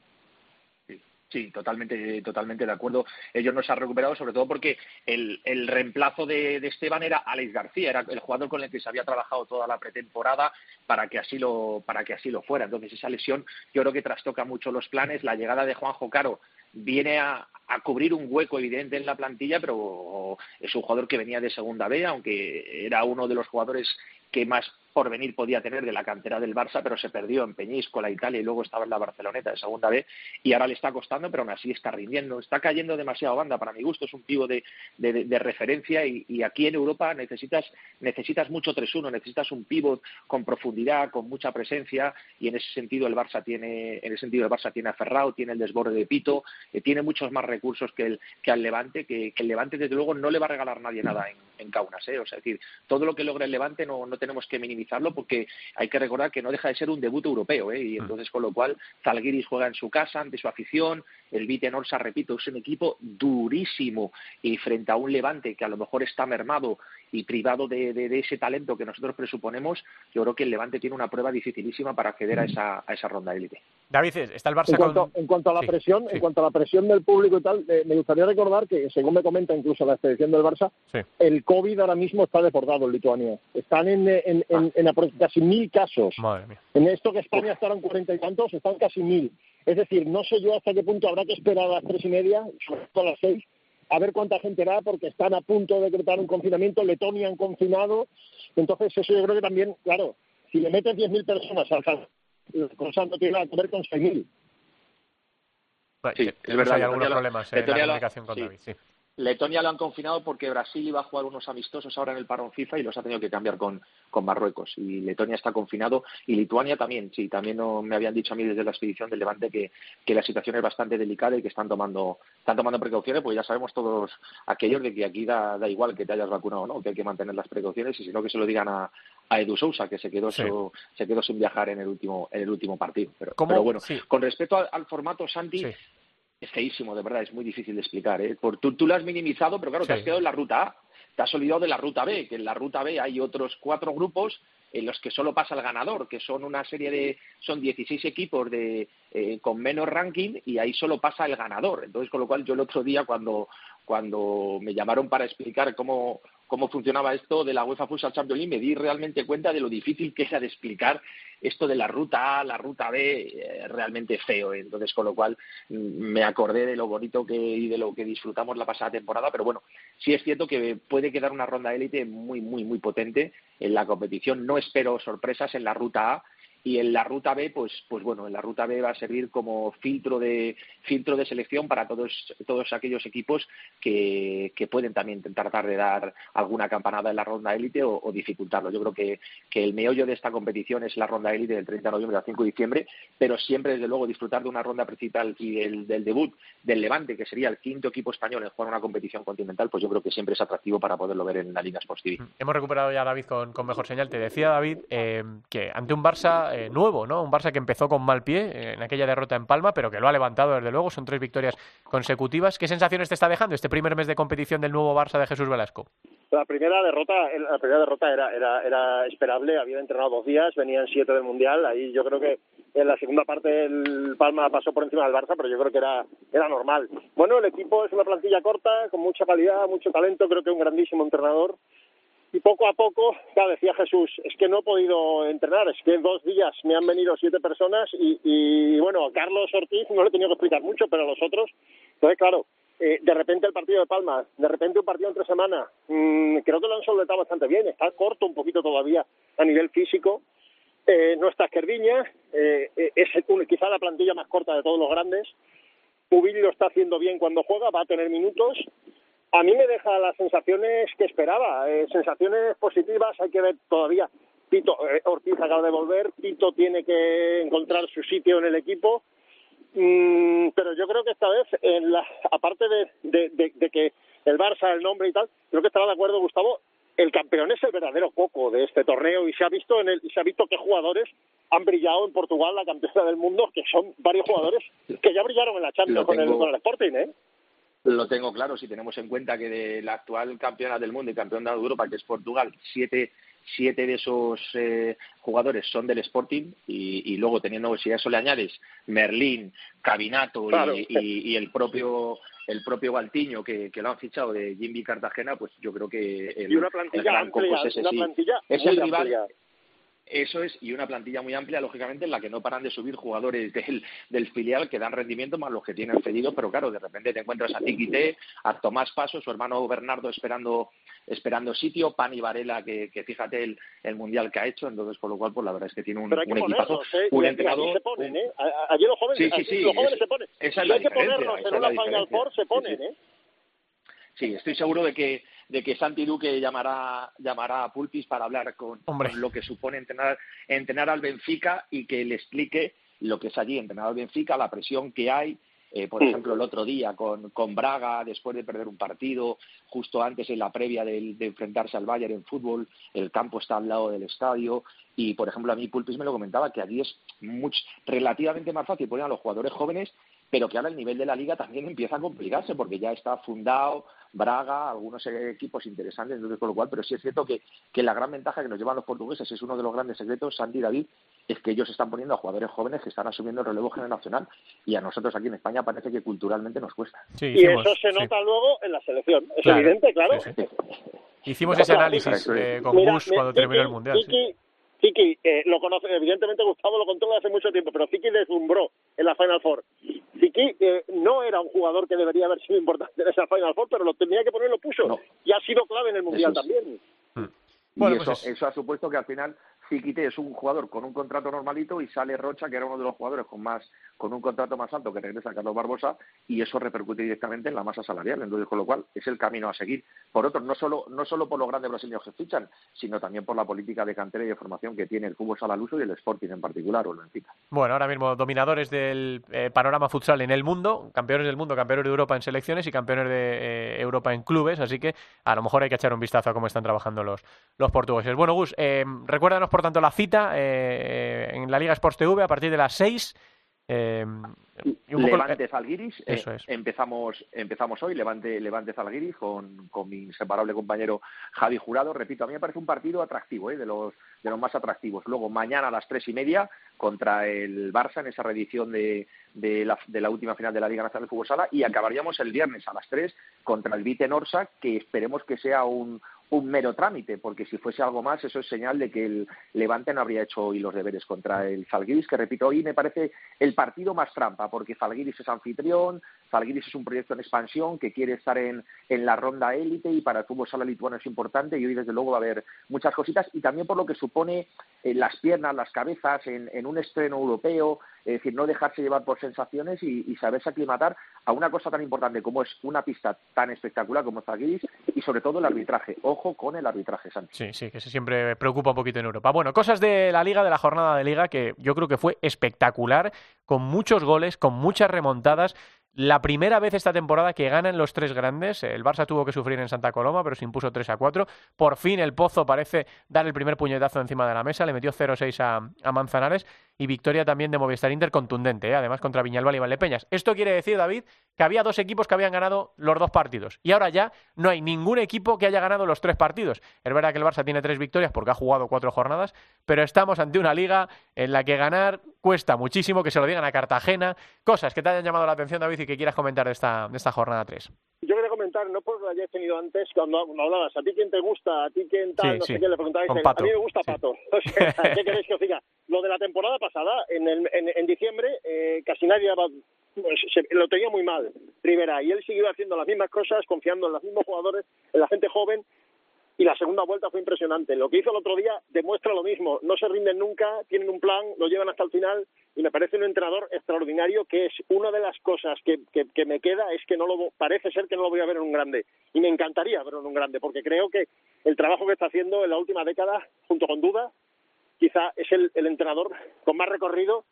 Sí, totalmente, totalmente de acuerdo. Ellos no se han recuperado, sobre todo porque el, el reemplazo de, Esteban era Alex García, era el jugador con el que se había trabajado toda la pretemporada para que así lo, para que así lo fuera. Entonces esa lesión yo creo que trastoca mucho los planes. La llegada de Juanjo Caro viene a, a cubrir un hueco evidente en la plantilla, pero es un jugador que venía de segunda B, aunque era uno de los jugadores que más por venir podía tener de la cantera del Barça, pero se perdió en Peñíscola, Italia, y luego estaba en la Barceloneta de segunda B, y ahora le está costando, pero aún así está rindiendo. Está cayendo demasiado banda, para mi gusto, es un pivo de, de, referencia, y, aquí en Europa necesitas, necesitas mucho 3-1, necesitas un pivot con profundidad, con mucha presencia, y en ese sentido el Barça tiene, en ese sentido el Barça tiene a Ferrao, tiene el desborde de Pito, que tiene muchos más recursos que, el, que al Levante, que, el Levante desde luego no le va a regalar nadie nada en, en Kaunas, ¿eh? o sea, es decir, todo lo que logre el Levante no, no tenemos que minimizar porque hay que recordar que no deja de ser un debut europeo, ¿eh? y mm. entonces con lo cual Zalgiris juega en su casa ante su afición, el Vite Norsa, repito, es un equipo durísimo y frente a un Levante que a lo mejor está mermado y privado de, ese talento que nosotros presuponemos, yo creo que el Levante tiene una prueba dificilísima para acceder a esa, a esa ronda élite. David, está el Barça en cuanto, en cuanto a la presión, en cuanto a la presión del público y tal, eh, me gustaría recordar que, según me comenta incluso la expedición del Barça, el COVID ahora mismo está deportado en Lituania. Están en, en, en, en casi mil casos. En esto que España estarán cuarenta y tantos, están casi mil. Es decir, no sé yo hasta qué punto habrá que esperar a las tres y media, sobre todo a las seis, a ver cuánta gente va, porque están a punto de decretar un confinamiento, Letonia han confinado, entonces eso yo creo que también, claro, si le metes 10.000 personas al cosa no tiene nada que ver con 6.000. Sí, es verdad. Hay algunos problemas en la comunicación con David, sí. Letonia lo han confinado porque Brasil iba a jugar unos amistosos ahora en el parón FIFA y los ha tenido que cambiar con, con Marruecos. Y Letonia está confinado y Lituania también. Sí, también no, me habían dicho a mí desde la expedición del Levante que, que la situación es bastante delicada y que están tomando, están tomando precauciones, pues ya sabemos todos aquellos de que aquí da, da igual que te hayas vacunado o no, que hay que mantener las precauciones y si no que se lo digan a, a Edu Sousa, que se quedó, se quedó sin viajar en el último, en el último partido. Pero, bueno, con respecto al, formato, Santi, es feísimo, de verdad, es muy difícil de explicar. ¿eh? Por, tú, tú lo has minimizado, pero claro, te has quedado en la ruta A, te has olvidado de la ruta B, que en la ruta B hay otros cuatro grupos en los que solo pasa el ganador, que son una serie de, son 16 equipos de, eh, con menos ranking y ahí solo pasa el ganador. Entonces, con lo cual yo el otro día cuando, cuando me llamaron para explicar cómo, cómo funcionaba esto de la UEFA Futsal Champions League, me di realmente cuenta de lo difícil que era de explicar esto de la ruta A, la ruta B, eh, realmente feo. Entonces, con lo cual mm, me acordé de lo bonito que y de lo que disfrutamos la pasada temporada, pero bueno, sí es cierto que puede quedar una ronda élite muy, muy, muy potente en la competición. No espero sorpresas en la ruta A y en la ruta B pues pues bueno en la ruta B va a servir como filtro de filtro de selección para todos todos aquellos equipos que, que pueden también tratar de dar alguna campanada en la ronda élite o, dificultarlo yo creo que, que el meollo de esta competición es la ronda élite del 30 de noviembre al 5 de diciembre pero siempre desde luego disfrutar de una ronda principal y del, debut del Levante que sería el quinto equipo español en jugar una competición continental pues yo creo que siempre es atractivo para poderlo ver en la Liga Sports TV. Hemos recuperado ya David con, con mejor señal te decía David eh, que ante un Barça eh, nuevo, ¿no? Un Barça que empezó con mal pie eh, en aquella derrota en Palma, pero que lo ha levantado desde luego. Son tres victorias consecutivas. ¿Qué sensaciones te está dejando este primer mes de competición del nuevo Barça de Jesús Velasco? La primera derrota, la primera derrota era, era, era esperable. Había entrenado dos días, venían siete del mundial. Ahí yo creo que en la segunda parte el Palma pasó por encima del Barça, pero yo creo que era, era normal. Bueno, el equipo es una plantilla corta, con mucha calidad, mucho talento. Creo que un grandísimo entrenador y poco a poco, ya decía Jesús, es que no he podido entrenar, es que en dos días me han venido siete personas y, y bueno, a Carlos Ortiz no le he tenido que explicar mucho, pero a los otros, entonces claro, eh, de repente el partido de Palma, de repente un partido entre semana, mmm, creo que lo han solventado bastante bien, está corto un poquito todavía a nivel físico, eh, no está Esquerdiña, eh, eh es quizá la plantilla más corta de todos los grandes, Pubili lo está haciendo bien cuando juega, va a tener minutos, a mí me deja las sensaciones que esperaba, eh, sensaciones positivas, hay que ver todavía. Tito eh, Ortiz acaba de volver, Tito tiene que encontrar su sitio en el equipo, mm, pero yo creo que esta vez, en la, aparte de, de, de, que el Barça, el nombre y tal, creo que estará de acuerdo Gustavo, el campeón es el verdadero coco de este torneo y se ha visto en el, y se ha visto que jugadores han brillado en Portugal, la campeona del mundo, que son varios jugadores que ya brillaron en la Champions con el, con el Sporting, ¿eh? Lo tengo claro si tenemos en cuenta que de la actual campeona del mundo y campeón de Europa, que es Portugal, siete, siete de esos eh, jugadores son del Sporting y, y, luego teniendo, si a eso le añades Merlín, Cabinato claro. y, y, y, el propio el propio Baltiño que, que, lo han fichado de Jimmy Cartagena, pues yo creo que el, y una plantilla el gran amplia, es ese una sí. plantilla es el rival amplia. Eso es, y una plantilla muy amplia, lógicamente, en la que no paran de subir jugadores del, del filial que dan rendimiento más los que tienen cedidos, pero claro, de repente te encuentras a Tiquité, a Tomás Paso, su hermano Bernardo esperando esperando sitio, Pani Varela, que, que fíjate el, el, mundial que ha hecho, entonces con lo cual, pues la verdad es que tiene un, un equipazo, ¿eh? un entrenador. Se ponen, ¿eh? Allí los jóvenes, sí, sí, sí, los jóvenes es, se ponen. Esa es la hay que ponernos en una Final. Four, se ponen. ¿eh? Sí, estoy seguro de que de que Santi Duque llamará llamará a Pulpis para hablar con, Hombre. con lo que supone entrenar entrenar al Benfica y que le explique lo que es allí entrenar al Benfica, la presión que hay, eh, por ejemplo, el otro día con, con Braga, después de perder un partido, justo antes en la previa del- de, enfrentarse al Bayern en fútbol, el campo está al lado del estadio, y por ejemplo a mí Pulpis me lo comentaba, que allí es much- relativamente más fácil poner a los jugadores jóvenes, pero que ahora el nivel de la liga también empieza a complicarse, porque ya está fundado Braga, algunos equipos interesantes, entonces con lo cual, pero sí es cierto que, que la gran ventaja que nos llevan los portugueses es uno de los grandes secretos, Santi y David, es que ellos están poniendo a jugadores jóvenes que están asumiendo el relevo generacional y a nosotros aquí en España parece que culturalmente nos cuesta. Sí, Y hicimos, eso se sí. nota luego en la selección. Es Claro. evidente, claro. Sí, sí. Hicimos ese análisis eh, con Mira, me- cuando terminó el Mundial. sí. Tiki, Tiki, eh, lo conoce, evidentemente Gustavo lo contó hace mucho tiempo, pero Tiki deslumbró en la Final Four. Tiki eh, no era un jugador que debería haber sido importante en esa Final Four, pero lo tenía que poner, lo puso. No. Y ha sido clave en el Mundial Eso es. también. Bueno, y pues eso, es- eso ha supuesto que al final Ziquite es un jugador con un contrato normalito y sale Rocha, que era uno de los jugadores con más con un contrato más alto que regresa Carlos Barbosa y eso repercute directamente en la masa salarial. Entonces, con lo cual, es el camino a seguir. Por otro, no solo, no solo por los grandes brasileños que fichan, sino también por la política de cantera y de formación que tiene el fútbol sala al uso y el Sporting en particular, o el Benfica. Bueno, ahora mismo dominadores del eh, panorama futsal en el mundo, campeones del mundo, campeones de Europa en selecciones y campeones de eh, Europa en clubes, así que a lo mejor hay que echar un vistazo a cómo están trabajando los, los portugueses. Bueno, Gus, eh, recuérdanos por tanto la cita eh, en la Liga Sports TV a partir de las 6 Eh, Levante Zalgiris, eh, empezamos, empezamos hoy, Levante, Levante Zalgiris con, con mi inseparable compañero Javi Jurado. Repito, a mí me parece un partido atractivo, ¿eh? de, los, de los más atractivos. Luego, mañana a las tres y media, contra el Barça en esa reedición de, de, la, de la última final de la Liga Nacional de Fútbol Sala. Y acabaríamos el viernes a las tres contra el Vite Norsa, que esperemos que sea un, un mero trámite, porque si fuese algo más, eso es señal de que el Levante no habría hecho hoy los deberes contra el Zalgiris, que repito, hoy me parece el partido más trampa, porque Zalgiris es anfitrión, Zalgiris es un proyecto en expansión que quiere estar en, en la ronda élite y para el fútbol sala lituano es importante y hoy desde luego va a haber muchas cositas y también por lo que supone eh, las piernas, las cabezas en, en un estreno europeo, es decir, no dejarse llevar por sensaciones y, saberse aclimatar a una cosa tan importante como es una pista tan espectacular como Zalgiris y sobre todo el arbitraje. Ojo con el arbitraje, Santi. Sí, sí, que se siempre preocupa un poquito en Europa. Bueno, cosas de la Liga, de la jornada de Liga, que yo creo que fue espectacular, con muchos goles, con muchas remontadas. La primera vez esta temporada que ganan los tres grandes, el Barça tuvo que sufrir en Santa Coloma, pero se impuso 3 a 4. Por fin el Pozo parece dar el primer puñetazo encima de la mesa, le metió 0-6 a, a Manzanares y victoria también de Movistar Inter contundente, ¿eh? además contra Viñalbal y Valdepeñas. Esto quiere decir, David, que había dos equipos que habían ganado los dos partidos y ahora ya no hay ningún equipo que haya ganado los tres partidos. Es verdad que el Barça tiene tres victorias porque ha jugado cuatro jornadas, pero estamos ante una liga en la que ganar cuesta muchísimo, que se lo digan a Cartagena. Cosas que te hayan llamado la atención, David, y que quieras comentar de esta, de esta jornada 3 yo quería comentar, no por lo que hayas tenido antes, cuando hablabas, a ti quién te gusta, a ti quién tal, no sé qué, le preguntabais, a mí me gusta Pato. ¿Qué queréis que os diga? Lo de la temporada pasada, en, el, en, diciembre, eh, casi nadie pues, lo tenía muy mal, Rivera, y él siguió haciendo las mismas cosas, confiando en los mismos jugadores, en la gente joven, y la segunda vuelta fue impresionante. Lo que hizo el otro día demuestra lo mismo. No se rinden nunca, tienen un plan, lo llevan hasta el final y me parece un entrenador extraordinario que es una de las cosas que, que, me queda es que no lo parece ser que no lo voy a ver en un grande y me encantaría verlo en un grande porque creo que el trabajo que está haciendo en la última década junto con Duda quizá es el, el entrenador con más recorrido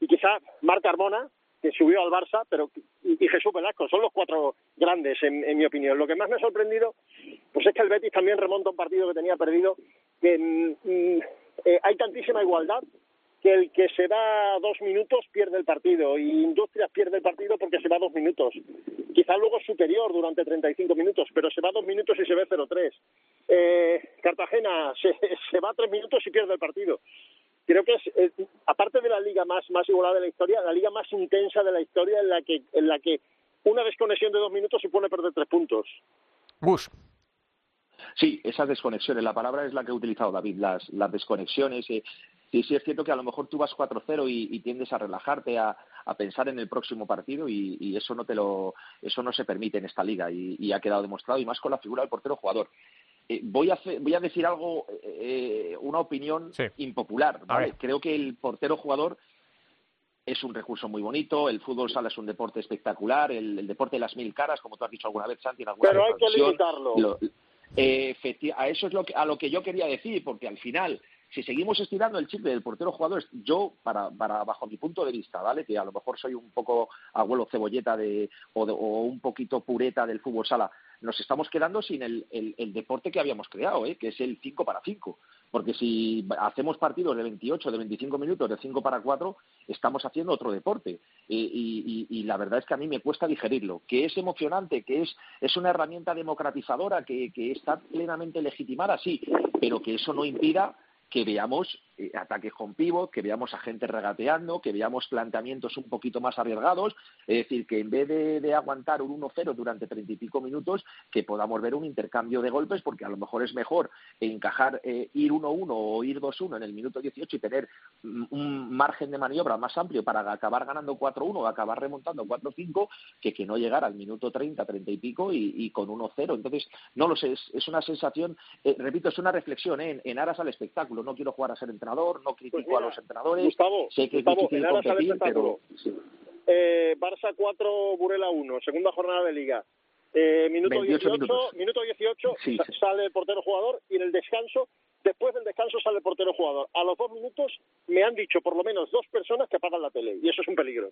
y quizá Marc Armona que subió al Barça, pero y, Jesús Velasco, son los cuatro grandes en, mi opinión. Lo que más me ha sorprendido, pues es que el Betis también remonta un partido que tenía perdido, que mm, mm, eh, hay tantísima igualdad que el que se va dos minutos pierde el partido y Industrias pierde el partido porque se va dos minutos. Quizá luego superior durante 35 minutos, pero se va dos minutos y se ve 0-3. Eh, Cartagena se, se va tres minutos y pierde el partido creo que es, liga más, más igualada de la historia, la liga más intensa de la historia en la que, en la que una desconexión de dos minutos supone perder tres puntos. Gus. Sí, esas desconexiones, la palabra es la que ha utilizado David, las, las desconexiones. Eh, sí, sí es cierto que a lo mejor tú vas 4-0 y, y, tiendes a relajarte, a, a, pensar en el próximo partido y, y, eso no te lo, eso no se permite en esta liga y, y ha quedado demostrado y más con la figura del portero jugador. Eh, voy, a voy a decir algo, eh, una opinión impopular. Creo que el portero jugador es un recurso muy bonito, el fútbol sala es un deporte espectacular, el, deporte de las mil caras, como tú has dicho alguna vez, Santi, en alguna Pero hay que limitarlo. Eh, a eso es lo que, a lo que yo quería decir, porque al final, si seguimos estirando el chip del portero jugador, yo, para, para, bajo mi punto de vista, ¿vale? Que a lo mejor soy un poco abuelo cebolleta de, o, o un poquito pureta del fútbol sala, nos estamos quedando sin el, el, deporte que habíamos creado, ¿eh? que es el 5 para 5. Porque si hacemos partidos de 28, de 25 minutos, de 5 para 4, estamos haciendo otro deporte. Y, y, la verdad es que a mí me cuesta digerirlo. Que es emocionante, que es, es una herramienta democratizadora, que, que está plenamente legitimada, sí, pero que eso no impida que veamos ataques con pivot, que veamos a gente regateando, que veamos planteamientos un poquito más arriesgados, es decir, que en vez de, aguantar un 1-0 durante treinta y pico minutos, que podamos ver un intercambio de golpes, porque a lo mejor es mejor encajar, eh, ir 1-1 o ir 2-1 en el minuto 18 y tener un margen de maniobra más amplio para acabar ganando 4-1 o acabar remontando 4-5, que que no llegar al minuto 30, 30 y pico y, con 1-0. Entonces, no lo sé, es, una sensación, eh, repito, es una reflexión en, en aras al espectáculo. No quiero jugar a ser entrenador, no critico pues a los entrenadores. Gustavo, sé que Gustavo, es competir, pero... Eh, Barça 4, Burela 1, segunda jornada de Liga. Eh, minuto 18, minuto 18 sale el portero jugador y en el descanso, después del descanso sale el portero jugador. A los dos minutos me han dicho por lo menos dos personas que apagan la tele y eso es un peligro.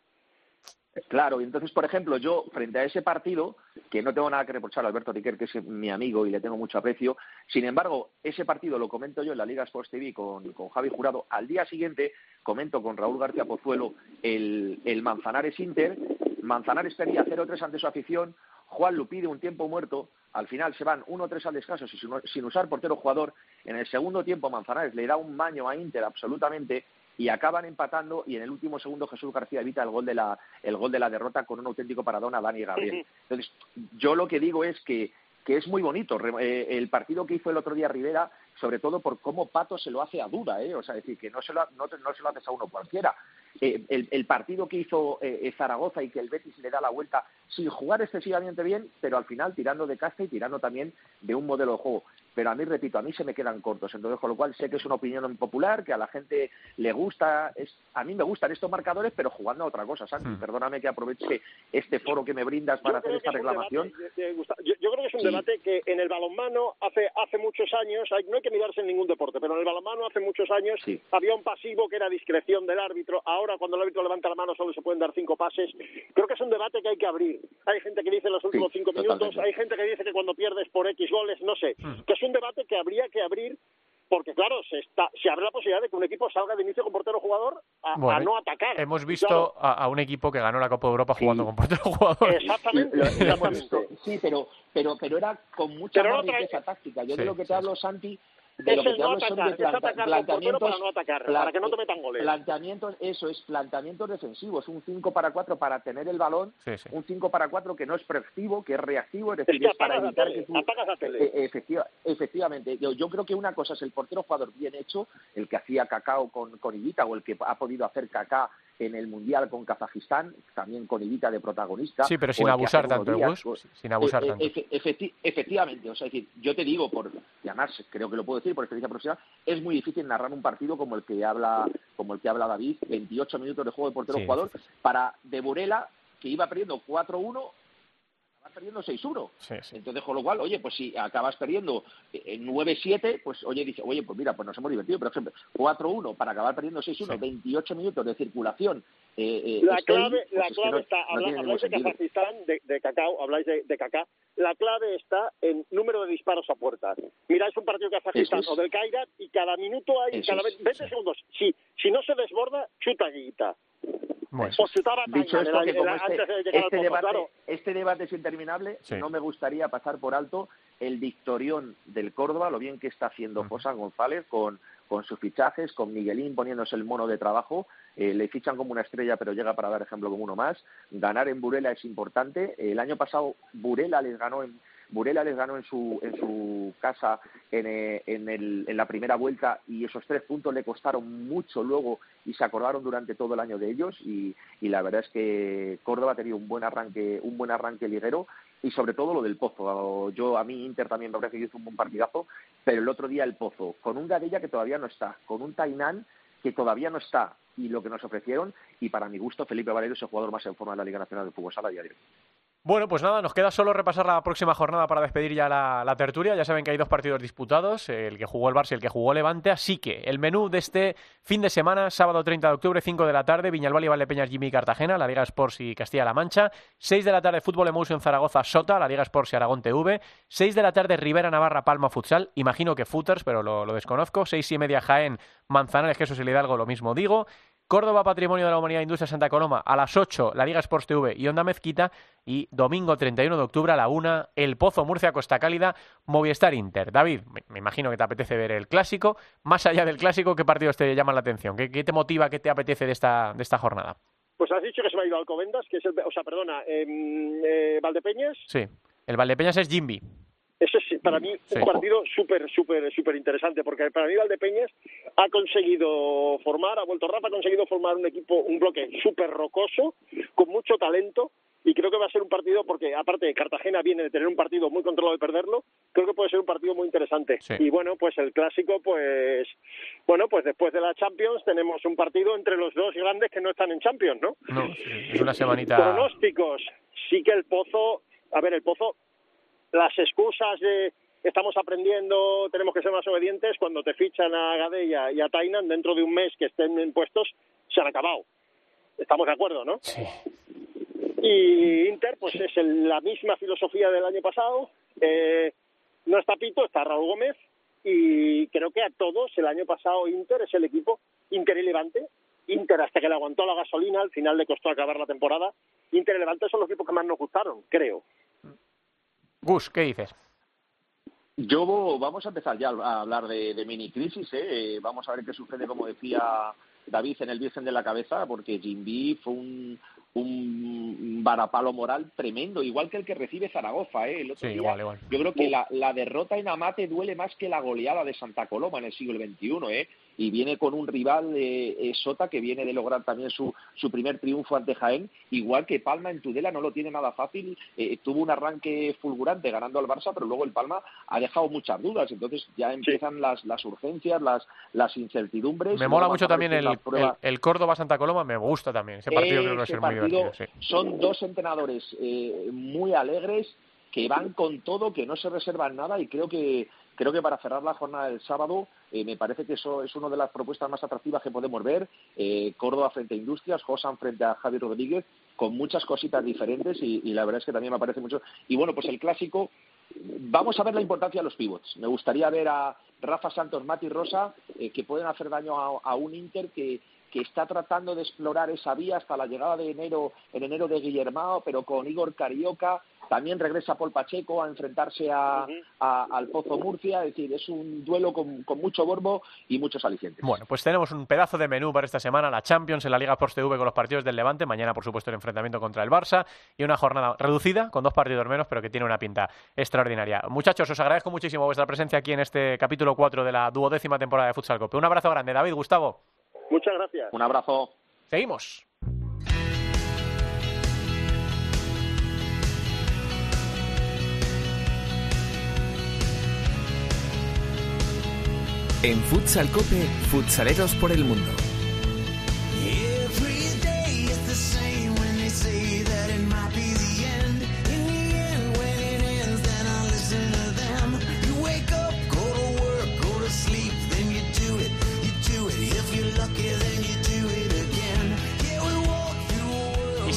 Claro, y entonces, por ejemplo, yo frente a ese partido, que no tengo nada que reprochar a Alberto Riquer, que es mi amigo y le tengo mucho aprecio, sin embargo, ese partido lo comento yo en la Liga Sports TV con, con Javi Jurado. Al día siguiente comento con Raúl García Pozuelo el, el Manzanares Inter. Manzanares tenía 0-3 ante su afición, Juan lo pide un tiempo muerto, al final se van 1-3 al descanso sin usar portero jugador. En el segundo tiempo Manzanares le da un baño a Inter absolutamente y acaban empatando y en el último segundo Jesús García evita el gol de la, el gol de la derrota con un auténtico paradón a Dani Gabriel. Entonces, yo lo que digo es que, que es muy bonito eh, el partido que hizo el otro día Rivera, sobre todo por cómo Pato se lo hace a dura, ¿eh? o sea, decir, que no se lo, no, no se lo haces a uno cualquiera. Eh, el, el, partido que hizo eh, Zaragoza y que el Betis le da la vuelta sin jugar excesivamente bien, pero al final tirando de casta y tirando también de un modelo de juego pero a mí, repito, a mí se me quedan cortos. Entonces, con lo cual sé que es una opinión popular, que a la gente le gusta. Es, a mí me gustan estos marcadores, pero jugando a otra cosa, Santi. Hmm. Perdóname que aproveche este foro que me brindas para hacer esta reclamación. yo, creo que es un debate que en el balonmano hace, hace muchos años, no hay que mirarse en ningún deporte, pero en el balonmano hace muchos años había un pasivo que era discreción del árbitro. Ahora, cuando el árbitro levanta la mano, solo se pueden dar cinco pases. Creo que es un debate que hay que abrir. Hay gente que dice en los últimos cinco minutos, hay gente que dice que cuando pierdes por X goles, no sé. Un debate que habría que abrir porque claro, se, está, se abre la posibilidad de que un equipo salga de inicio con portero jugador a, no atacar. Hemos visto a, un equipo que ganó la Copa de Europa jugando con portero jugador. Exactamente. sí, pero, pero, pero era con mucha más riqueza táctica. Yo de lo que te hablo, Santi, de lo que te hablo son de planteamientos para no atacar, para que no te metan goles. Planteamientos, eso es, planteamientos defensivos, un 5 para 4 para tener el balón, un 5 para 4 que no es proactivo, que es reactivo, es decir, es, para evitar que tú... Eh, efectivamente, yo, yo, creo que una cosa es el portero jugador bien hecho, el que hacía Cacao con, con Ivita o el que ha podido hacer Cacá en el Mundial con Kazajistán, también con Ivita de protagonista. Sí, pero sin abusar tanto, pues, sin abusar tanto. efectivamente, o sea, decir, yo te digo, por, y además creo que lo puedo decir por experiencia profesional, es muy difícil narrar un partido como el que habla, como el que habla David, 28 minutos de juego de portero jugador, para de Burela, que iba perdiendo 4-1, perdiendo 6-1. Entonces, con lo cual, oye, pues si acabas perdiendo 9-7, eh, pues oye, dice, oye, pues mira, pues nos hemos divertido. Por ejemplo, 4-1 para acabar perdiendo 6-1, 28 minutos de circulación. Eh, eh, la clave, la pues clave está, habláis de Kazajistán, de, de, cacao, habláis de, de cacá, la clave está en número de disparos a puerta. Miráis un partido de Kazajistán o del Kairat y cada minuto hay, cada 20 segundos, si, si no se desborda, chuta guita. Bueno, dicho esto, que como este, este, debate, este debate es interminable, no me gustaría pasar por alto el victorión del Córdoba, lo bien que está haciendo José González con, con sus fichajes, con Miguelín poniéndose el mono de trabajo, eh, le fichan como una estrella, pero llega para dar ejemplo como uno más. Ganar en Burela es importante. El año pasado Burela les ganó en, Burela les ganó en su, en su casa en, eh, en, el, en, la primera vuelta y esos tres puntos le costaron mucho luego y se acordaron durante todo el año de ellos y, y la verdad es que Córdoba ha tenido un buen arranque, un buen arranque liguero y sobre todo lo del Pozo. Yo a mí Inter también me parece que hizo un buen partidazo, pero el otro día el Pozo, con un Gadella que todavía no está, con un Tainán que todavía no está y lo que nos ofrecieron y para mi gusto Felipe Valero es el jugador más en forma de la Liga Nacional de Fútbol Sala a día de hoy. Bueno, pues nada, nos queda solo repasar la próxima jornada para despedir ya la, tertulia. Ya saben que hay dos partidos disputados, el que jugó el Barça y el que jugó Levante. Así que el menú de este fin de semana, sábado 30 de octubre, 5 de la tarde, Viñalbal y Valdepeñas, Jimmy Cartagena, la Liga Sports y Castilla-La Mancha. 6 de la tarde, Fútbol Emotion Zaragoza, Sota, la Liga Sports y Aragón TV. 6 de la tarde, Rivera Navarra, Palma Futsal. Imagino que Footers, pero lo, lo desconozco. 6 y media, Jaén, Manzanares, Jesús y Hidalgo, lo mismo digo. Córdoba Patrimonio de la Humanidad Industria Santa Coloma a las 8 la Liga Sports TV y Onda Mezquita y domingo 31 de octubre a la 1 El Pozo Murcia Costa Cálida Movistar Inter. David, me, imagino que te apetece ver el clásico. Más allá del clásico, ¿qué partidos te llaman la atención? ¿Qué, te motiva, qué te apetece de esta, de esta jornada? Pues has dicho que se me ha ido Alcobendas, que es el, o sea, perdona, em, eh, Valdepeñas. Sí, el Valdepeñas es Jimby. Eso es para mí un partido súper, súper, súper interesante, porque para mí Valdepeñas ha conseguido formar, ha vuelto Rafa, ha conseguido formar un equipo, un bloque súper rocoso, con mucho talento, y creo que va a ser un partido, porque aparte de Cartagena viene de tener un partido muy controlado y perderlo, creo que puede ser un partido muy interesante. Y bueno, pues el clásico, pues, bueno, pues después de la Champions tenemos un partido entre los dos grandes que no están en Champions, ¿no? No, es una semanita. Pronósticos. Sí que el Pozo, a ver, el Pozo las excusas de estamos aprendiendo, tenemos que ser más obedientes, cuando te fichan a Gadella y a Tainan dentro de un mes que estén impuestos, se han acabado. Estamos de acuerdo, ¿no? Sí. Y Inter, pues es la misma filosofía del año pasado. Eh, no está Pito, está Raúl Gómez. Y creo que a todos el año pasado Inter es el equipo Inter y Levante. Inter hasta que le aguantó la gasolina, al final le costó acabar la temporada. Inter y Levante son los equipos que más nos gustaron, creo. Gus, ¿qué dices? Yo vamos a empezar ya a hablar de, de mini crisis. ¿eh? Vamos a ver qué sucede, como decía David, en el Virgen de la Cabeza, porque Jimby fue un, un varapalo moral tremendo, igual que el que recibe Zaragoza. ¿eh? El otro Sí, día, igual, igual. Yo creo que la, la derrota en Amate duele más que la goleada de Santa Coloma en el siglo XXI. ¿eh? Y viene con un rival eh, eh, Sota que viene de lograr también su, su primer triunfo ante Jaén, igual que Palma en Tudela no lo tiene nada fácil. eh, tuvo un arranque fulgurante ganando al Barça, pero luego el Palma ha dejado muchas dudas. Entonces ya empiezan las, las urgencias, las, las incertidumbres. Me mola mucho también el, el, el Córdoba-Santa Coloma, me gusta también. Ese partido creo que va a ser muy divertido. Sí. Son dos entrenadores eh, muy alegres que van con todo, que no se reservan nada y creo que creo que para cerrar la jornada del sábado eh, me parece que eso es una de las propuestas más atractivas que podemos ver. Eh, Córdoba frente a Industrias, Josan frente a Javi Rodríguez, con muchas cositas diferentes y, la verdad es que también me parece mucho. Y bueno, pues el clásico, vamos a ver la importancia de los pivots. Me gustaría ver a Rafa Santos, Mati Rosa, eh, que pueden hacer daño a un Inter que que está tratando de explorar esa vía hasta la llegada de enero, en enero de Guillermao, pero con Igor Carioca, también regresa Paul Pacheco a enfrentarse a, a- al Pozo Murcia, es decir, es un duelo con, con mucho borbo y muchos alicientes. Bueno, pues tenemos un pedazo de menú para esta semana, la Champions en la Liga Post TV con los partidos del Levante, mañana por supuesto el enfrentamiento contra el Barça y una jornada reducida con dos partidos menos, pero que tiene una pinta extraordinaria. Muchachos, os agradezco muchísimo vuestra presencia aquí en este capítulo 4 de la duodécima temporada de Futsal Cope. Un abrazo grande, David, Gustavo. Muchas gracias. Un abrazo. Seguimos. En Futsal Cope, futsaleros por el mundo.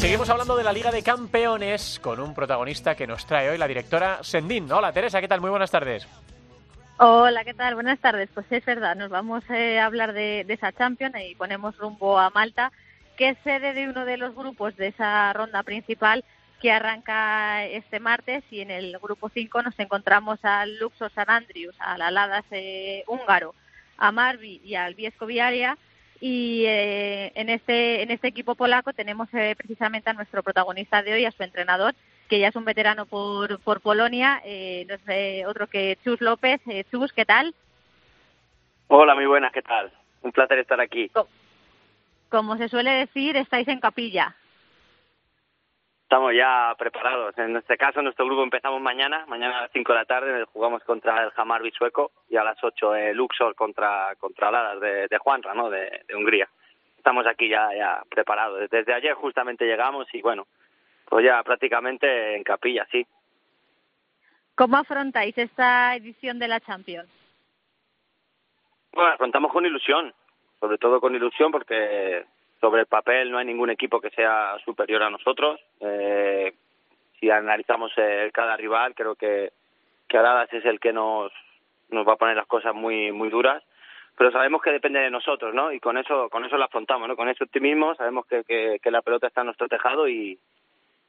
Seguimos hablando de la Liga de Campeones con un protagonista que nos trae hoy la directora Sendín. Hola Teresa, ¿qué tal? Muy buenas tardes. Hola, ¿qué tal? Buenas tardes. Pues es verdad, nos vamos eh, a hablar de, esa Champions y ponemos rumbo a Malta, que es sede de uno de los grupos de esa ronda principal que arranca este martes y en el grupo 5 nos encontramos al Luxor San Andrews, al Aladas eh, húngaro, a Marvi y al Viesco Viaria y eh, en este en este equipo polaco tenemos eh, precisamente a nuestro protagonista de hoy, a su entrenador, que ya es un veterano por, por Polonia, eh, no es eh, otro que Chus López. Eh, Chus, ¿qué tal? Hola, muy buenas, ¿qué tal? Un placer estar aquí. Como se suele decir, estáis en capilla. Estamos ya preparados. En este caso, nuestro grupo empezamos mañana, mañana a las 5 de la tarde jugamos contra el Hammarby sueco y a las 8 el Luxor contra contra Ladas de, de Juanra, ¿no? De, de Hungría. Estamos aquí ya ya preparados. Desde ayer justamente llegamos y bueno, pues ya prácticamente en capilla, sí. ¿Cómo afrontáis esta edición de la Champions? Bueno, afrontamos con ilusión, sobre todo con ilusión porque sobre el papel no hay ningún equipo que sea superior a nosotros. Eh, si analizamos eh, cada rival, creo que, que Aladas es el que nos, nos va a poner las cosas muy muy duras, pero sabemos que depende de nosotros, ¿no? Y con eso con eso lo afrontamos, ¿no? Con ese optimismo sabemos que, que, la pelota está en nuestro tejado y,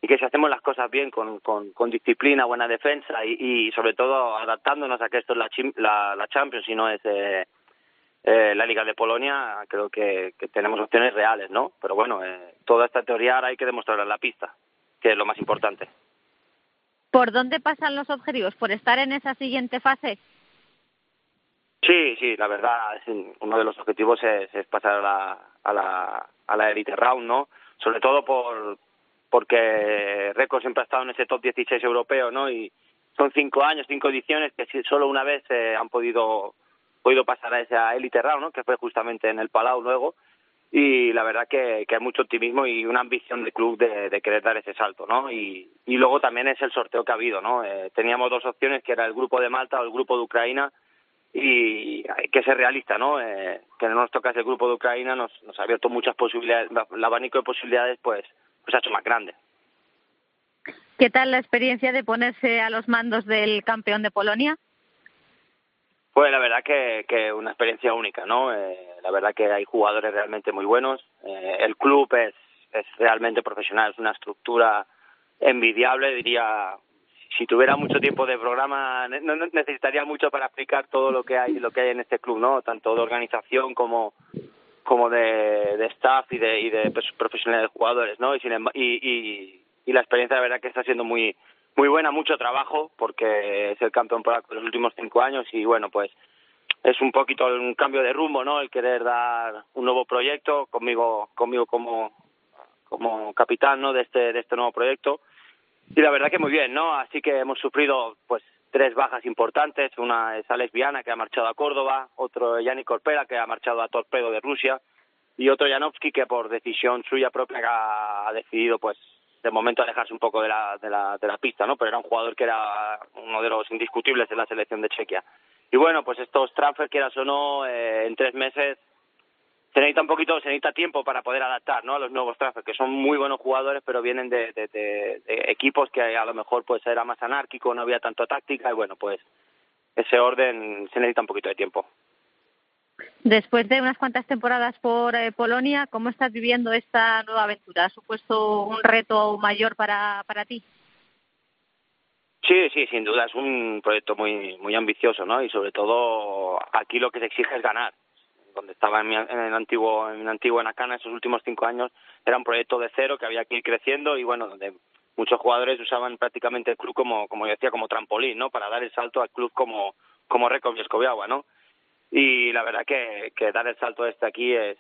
y que si hacemos las cosas bien, con, con, con disciplina, buena defensa y, y sobre todo adaptándonos a que esto es la, la, la Champions y no es eh, eh, la Liga de Polonia, creo que, que tenemos opciones reales, ¿no? Pero bueno, eh, toda esta teoría ahora hay que demostrarla en la pista, que es lo más importante. ¿Por dónde pasan los objetivos? ¿Por estar en esa siguiente fase? Sí, sí, la verdad, uno de los objetivos es, es pasar a la, a la, a la Elite Round, ¿no? Sobre todo por porque Record siempre ha estado en ese top 16 europeo, ¿no? Y son cinco años, cinco ediciones que solo una vez eh, han podido podido pasar a esa Elite Round, ¿no? Que fue justamente en el Palau luego. Y la verdad que, que hay mucho optimismo y una ambición del club de, querer dar ese salto, ¿no? Y, luego también es el sorteo que ha habido, ¿no? Eh, teníamos dos opciones, que era el grupo de Malta o el grupo de Ucrania, y hay que ser realista, ¿no? Eh, que en nuestro caso el grupo de Ucrania nos, nos ha abierto muchas posibilidades, el abanico de posibilidades pues, pues ha hecho más grande. ¿Qué tal la experiencia de ponerse a los mandos del campeón de Polonia? Pues la verdad que, que una experiencia única, ¿no? Eh, la verdad que hay jugadores realmente muy buenos. Eh, el club es, es realmente profesional, es una estructura envidiable, diría. Si tuviera mucho tiempo de programa, no necesitaría mucho para explicar todo lo que hay, lo que hay en este club, ¿no? Tanto de organización como como de, de staff y de, y de profesionales jugadores, ¿no? Y, sin, y, y, y la experiencia de verdad que está siendo muy muy buena, mucho trabajo, porque es el campeón por los últimos cinco años y bueno, pues es un poquito un cambio de rumbo, ¿no? El querer dar un nuevo proyecto conmigo, conmigo como, como capitán, ¿no? De este, de este nuevo proyecto. Y la verdad que muy bien, ¿no? Así que hemos sufrido, pues, tres bajas importantes. Una es Alex Viana, que ha marchado a Córdoba, otro Yanni Corpera, que ha marchado a Torpedo de Rusia, y otro Janowski, que por decisión suya propia ha decidido, pues, de momento alejarse un poco de la, de la, de la pista, ¿no? Pero era un jugador que era uno de los indiscutibles de la selección de Chequia. Y bueno, pues estos transfers, quieras o no, eh, en tres meses se necesita un poquito, se necesita tiempo para poder adaptar, ¿no? A los nuevos transfers, que son muy buenos jugadores, pero vienen de, de, de, equipos que a lo mejor pues era más anárquico, no había tanto táctica, y bueno, pues ese orden se necesita un poquito de tiempo. Después de unas cuantas temporadas por eh, Polonia, ¿cómo estás viviendo esta nueva aventura? ¿Ha supuesto un reto mayor para, para ti? Sí, sí, sin duda es un proyecto muy muy ambicioso, ¿no? Y sobre todo aquí lo que se exige es ganar. Donde estaba en, mi, en el antiguo en el antiguo Enacana esos últimos cinco años era un proyecto de cero que había que ir creciendo y bueno donde muchos jugadores usaban prácticamente el club como como yo decía como trampolín, ¿no? Para dar el salto al club como como Recov y Escobiagua, ¿no? Y la verdad que, que dar el salto este aquí es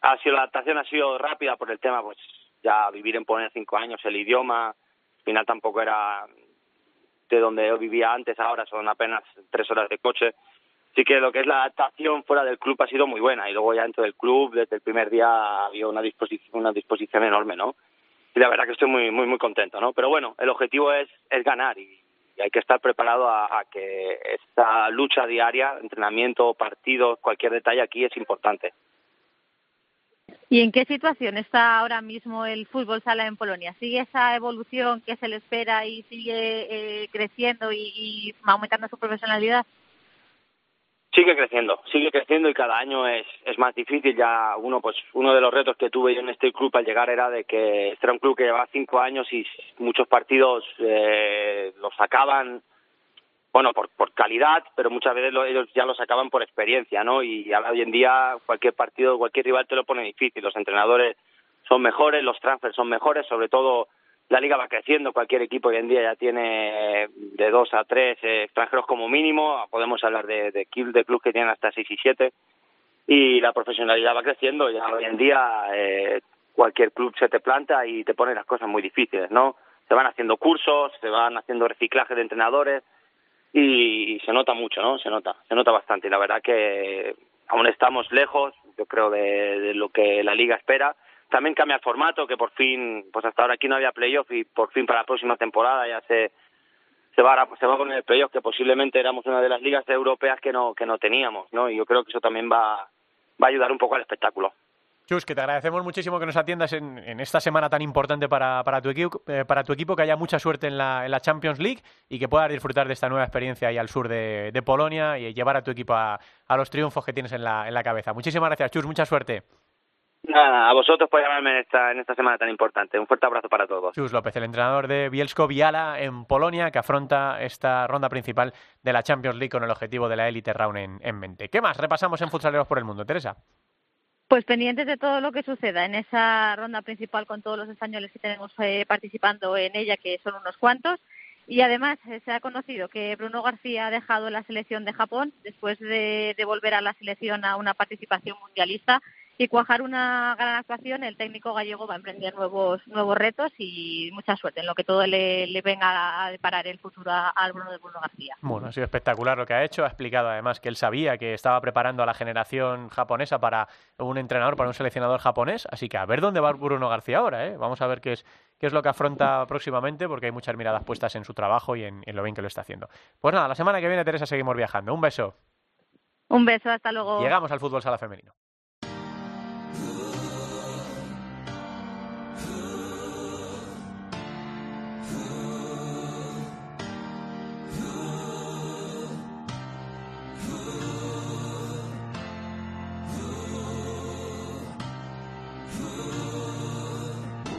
ha sido la adaptación ha sido rápida por el tema pues ya vivir en poner cinco años el idioma al final tampoco era de donde yo vivía antes ahora son apenas tres horas de coche. Así que lo que es la adaptación fuera del club ha sido muy buena y luego ya dentro del club desde el primer día había una disposición una disposición enorme no y la verdad que estoy muy muy muy contento no pero bueno el objetivo es es ganar y hay que estar preparado a, que esta lucha diaria, entrenamiento, partidos, cualquier detalle aquí es importante. ¿Y en qué situación está ahora mismo el fútbol sala en Polonia? ¿Sigue esa evolución que se le espera y sigue eh, creciendo y aumentando su profesionalidad? Sigue creciendo, sigue creciendo y cada año es, es más difícil. Ya uno, pues uno de los retos que tuve yo en este club al llegar era de que este era un club que llevaba cinco años y muchos partidos eh, los sacaban, bueno, por, por calidad, pero muchas veces ellos ya los sacaban por experiencia, ¿no? Y hoy en día cualquier partido, cualquier rival te lo pone difícil. Los entrenadores son mejores, los transfers son mejores, sobre todo la liga va creciendo, cualquier equipo hoy en día ya tiene de dos a tres eh, extranjeros como mínimo, podemos hablar de, de, de clubes que tienen hasta seis y siete, y la profesionalidad va creciendo, ya hoy en día eh, cualquier club se te planta y te pone las cosas muy difíciles, ¿no? Se van haciendo cursos, se van haciendo reciclaje de entrenadores y, y se nota mucho, ¿no? Se nota, se nota bastante y la verdad que aún estamos lejos, yo creo, de lo que la liga espera, también cambia el formato, que por fin, pues hasta ahora aquí no había playoff y por fin para la próxima temporada ya se se va se va poner el playoff, que posiblemente éramos una de las ligas europeas que no que no teníamos, ¿no? Y yo creo que eso también va va a ayudar un poco al espectáculo. Chus, que te agradecemos muchísimo que nos atiendas en, en esta semana tan importante para, para, tu equipo, eh, para tu equipo, que haya mucha suerte en la, en la Champions League y que puedas disfrutar de esta nueva experiencia ahí al sur de, de Polonia y llevar a tu equipo a, a, los triunfos que tienes en la, en la cabeza. Muchísimas gracias, Chus, mucha suerte. Nada, a vosotros por llamarme en esta, en esta semana tan importante. Un fuerte abrazo para todos. Chus López, el entrenador de Bielsko Viala en Polonia, que afronta esta ronda principal de la Champions League con el objetivo de la Elite Round en, en mente. ¿Qué más repasamos en Futsaleros por el Mundo, Teresa? Pues pendientes de todo lo que suceda en esa ronda principal con todos los españoles que tenemos eh, participando en ella, que son unos cuantos. Y además eh, se ha conocido que Bruno García ha dejado la selección de Japón después de, de volver a la selección a una participación mundialista y cuajar una gran actuación, el técnico gallego va a emprender nuevos nuevos retos y mucha suerte en lo que todo le, le venga a deparar el futuro al Bruno de Bruno García. Bueno, ha sido espectacular lo que ha hecho. Ha explicado además que él sabía que estaba preparando a la generación japonesa para un entrenador, para un seleccionador japonés. Así que a ver dónde va Bruno García ahora. ¿eh? Vamos a ver qué es, qué es lo que afronta próximamente, porque hay muchas miradas puestas en su trabajo y en, en lo bien que lo está haciendo. Pues nada, la semana que viene, Teresa, seguimos viajando. Un beso. Un beso, hasta luego. Llegamos al fútbol sala femenino.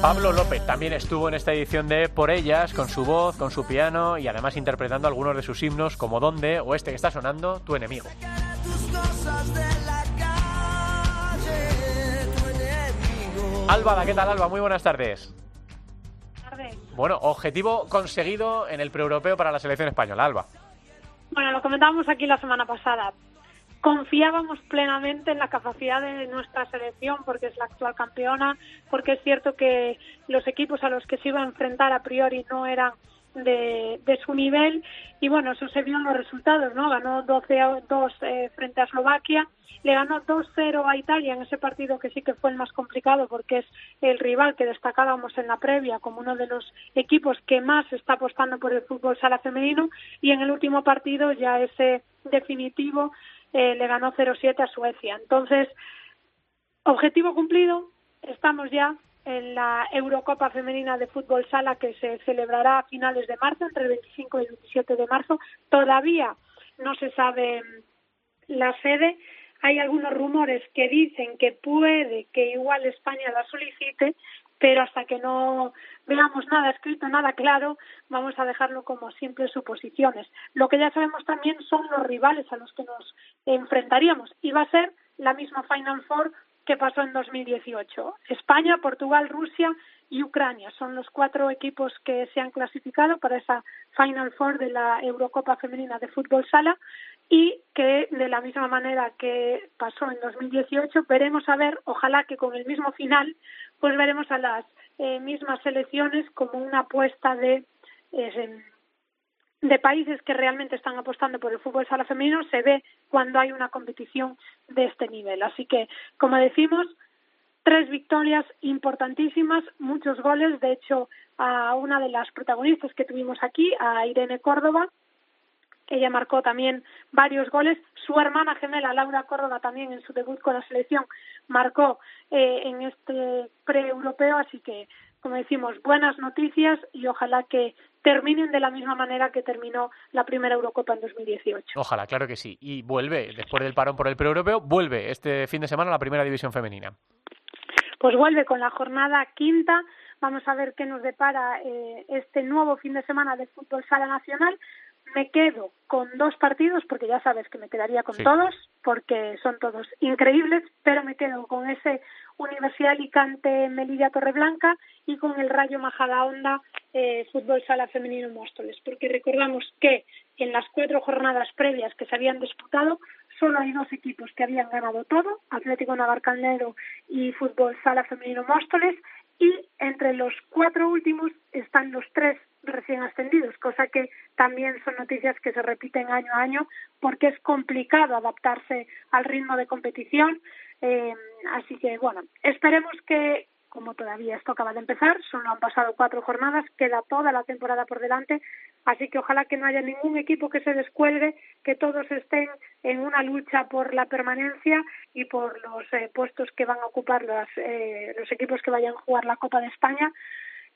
Pablo López también estuvo en esta edición de Por Ellas, con su voz, con su piano y además interpretando algunos de sus himnos como Dónde o este que está sonando, Tu enemigo. Álvada, ¿qué tal Alba? Muy buenas tardes. tardes. Bueno, objetivo conseguido en el preeuropeo para la selección española, Alba. Bueno, lo comentábamos aquí la semana pasada. Confiábamos plenamente en la capacidad de nuestra selección porque es la actual campeona, porque es cierto que los equipos a los que se iba a enfrentar a priori no eran de, su nivel y bueno, eso se vio en los resultados, ¿no? Ganó 12 a 2 eh, frente a Eslovaquia, le ganó 2-0 a Italia en ese partido que sí que fue el más complicado porque es el rival que destacábamos en la previa como uno de los equipos que más está apostando por el fútbol sala femenino y en el último partido ya ese definitivo eh, le ganó 0-7 a Suecia. Entonces, objetivo cumplido, estamos ya en la Eurocopa Femenina de Fútbol Sala que se celebrará a finales de marzo, entre el 25 y el 27 de marzo. Todavía no se sabe mm, la sede. Hay algunos rumores que dicen que puede que igual España la solicite, pero hasta que no veamos nada escrito, nada claro, vamos a dejarlo como simples suposiciones. Lo que ya sabemos también son los rivales a los que nos enfrentaríamos y va a ser la misma Final Four que pasó en 2018. España, Portugal, Rusia y Ucrania son los cuatro equipos que se han clasificado para esa Final Four de la Eurocopa Femenina de Fútbol Sala y que de la misma manera que pasó en 2018 veremos a ver, ojalá que con el mismo final, pues veremos a las eh, mismas selecciones como una apuesta de eh, de países que realmente están apostando por el fútbol sala femenino se ve cuando hay una competición de este nivel. Así que, como decimos, tres victorias importantísimas, muchos goles. De hecho, a una de las protagonistas que tuvimos aquí, a Irene Córdoba, ella marcó también varios goles. Su hermana gemela, Laura Córdoba, también en su debut con la selección, marcó eh, en este pre-europeo. Así que, como decimos, buenas noticias y ojalá que terminen de la misma manera que terminó la primera Eurocopa en 2018. Ojalá, claro que sí. Y vuelve, después del parón por el pre-europeo, vuelve este fin de semana la primera división femenina. Pues vuelve con la jornada quinta. Vamos a ver qué nos depara eh, este nuevo fin de semana de fútbol sala nacional. Me quedo con dos partidos, porque ya sabes que me quedaría con Sí. todos, porque son todos increíbles, pero me quedo con ese Universidad Alicante Melilla Torreblanca y con el Rayo Majadahonda eh, Fútbol Sala Femenino Móstoles, porque recordamos que en las cuatro jornadas previas que se habían disputado solo hay dos equipos que habían ganado todo, Atlético Navarcalnero y Fútbol Sala Femenino Móstoles, y entre los cuatro últimos están los tres recién ascendidos, cosa que también son noticias que se repiten año a año porque es complicado adaptarse al ritmo de competición. Eh, así que, bueno, esperemos que, como todavía esto acaba de empezar, solo han pasado cuatro jornadas, queda toda la temporada por delante, así que ojalá que no haya ningún equipo que se descuelgue, que todos estén en una lucha por la permanencia y por los eh, puestos que van a ocupar los, eh, los equipos que vayan a jugar la Copa de España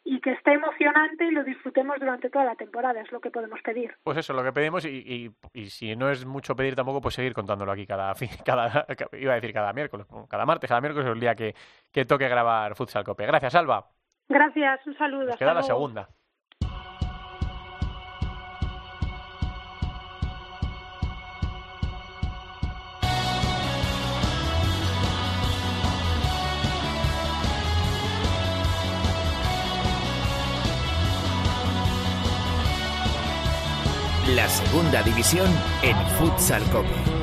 y que esté emocionante y lo disfrutemos durante toda la temporada, es lo que podemos pedir. Pues eso, lo que pedimos y, y, y si no es mucho pedir tampoco, pues seguir contándolo aquí cada, fin- cada iba a decir cada miércoles, cada martes, cada miércoles el día que, que toque grabar Futsal Cope. Gracias, Alba. Gracias, un saludo. Nos queda la segunda. La segunda división en Futsal Cope.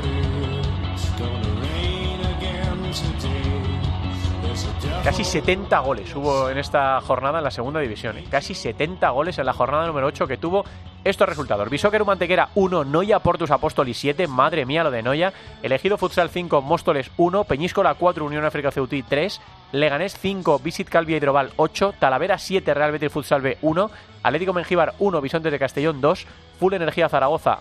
Casi 70 goles hubo en esta jornada en la segunda división. ¿eh? Casi 70 goles en la jornada número 8 que tuvo estos resultados. Bisóqueru Mantequera 1, Noya Portus Apóstolis 7, madre mía lo de Noya. Elegido Futsal 5, Móstoles 1, Peñíscola 4, Unión África Ceutí 3, Leganés 5, Visit Calvia Hidrobal 8, Talavera 7, Real Betis Futsal B 1, Atlético Mengíbar 1, Bisontes de Castellón 2, Full Energía Zaragoza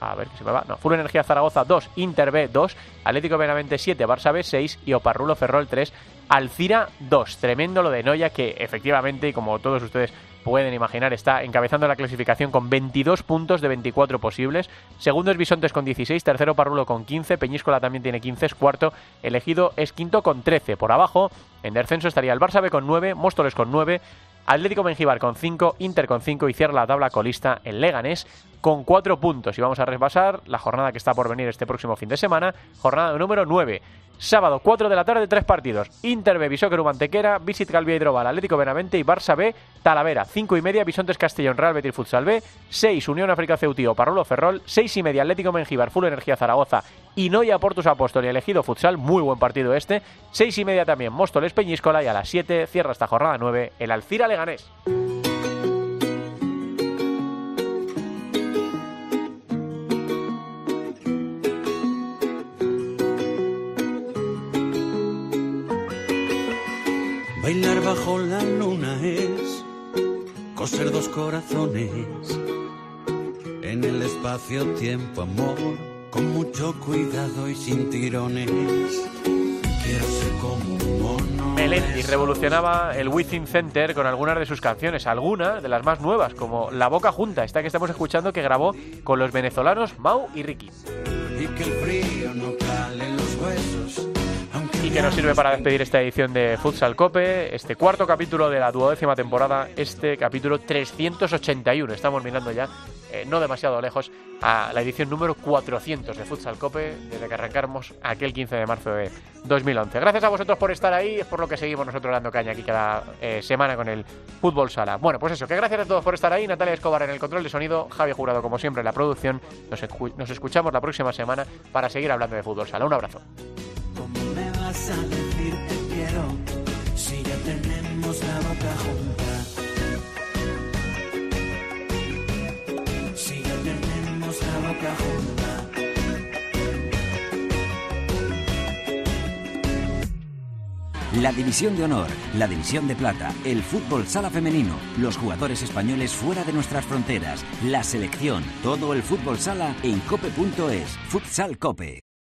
a ver que se me va. No, Full Energía Zaragoza 2, Inter B 2, Atlético Benavente 7, Barça B 6 y Oparrulo Ferrol 3, Alcira 2. Tremendo lo de Noya que efectivamente, y como todos ustedes pueden imaginar, está encabezando la clasificación con 22 puntos de 24 posibles. Segundo es Bisontes con 16, tercero Parrulo con 15, Peñíscola también tiene 15, es cuarto, elegido es quinto con 13. Por abajo, en descenso estaría el Barça B con 9, Móstoles con 9, Atlético Mengíbar con 5, Inter con 5 y cierra la tabla colista en Leganés con 4 puntos. Y vamos a repasar la jornada que está por venir este próximo fin de semana, jornada número 9. Sábado, 4 de la tarde, tres partidos. Inter B, Bisóqueru Mantequera, Visit Calvia Hidrobal, Atlético Benavente y Barça B, Talavera. 5 y media, Bisontes Castellón, Real Betis Futsal B. 6, Unión África Ceutío, Parrolo Ferrol. 6 y media, Atlético Mengíbar, Full Energía Zaragoza y Noia Portus Apóstol y elegido Futsal. Muy buen partido este. 6 y media también, Móstoles Peñíscola y a las 7 cierra esta jornada 9 el Alcira Leganés. Bajo la luna es coser dos corazones en el espacio-tiempo, amor, con mucho cuidado y sin tirones. Quiero ser como un mono. Melendi revolucionaba el Within Center con algunas de sus canciones, algunas de las más nuevas, como La Boca Junta, esta que estamos escuchando que grabó con los venezolanos Mau y Ricky. Y que el frío no cale en los huesos. Y que nos sirve para despedir esta edición de Futsal Cope, este cuarto capítulo de la duodécima temporada, este capítulo 381. Estamos mirando ya, eh, no demasiado lejos, a la edición número 400 de Futsal Cope, desde que arrancamos aquel 15 de marzo de 2011. Gracias a vosotros por estar ahí, es por lo que seguimos nosotros dando caña aquí cada eh, semana con el Fútbol Sala. Bueno, pues eso, que gracias a todos por estar ahí. Natalia Escobar en el control de sonido, Javi Jurado como siempre en la producción. Nos, nos escuchamos la próxima semana para seguir hablando de Fútbol Sala. Un abrazo. ¿Cómo me vas a decir quiero si ya tenemos la boca junta? Si ya tenemos la boca junta. La división de honor, la división de plata, el fútbol sala femenino, los jugadores españoles fuera de nuestras fronteras, la selección, todo el fútbol sala en cope.es. Futsal Cope.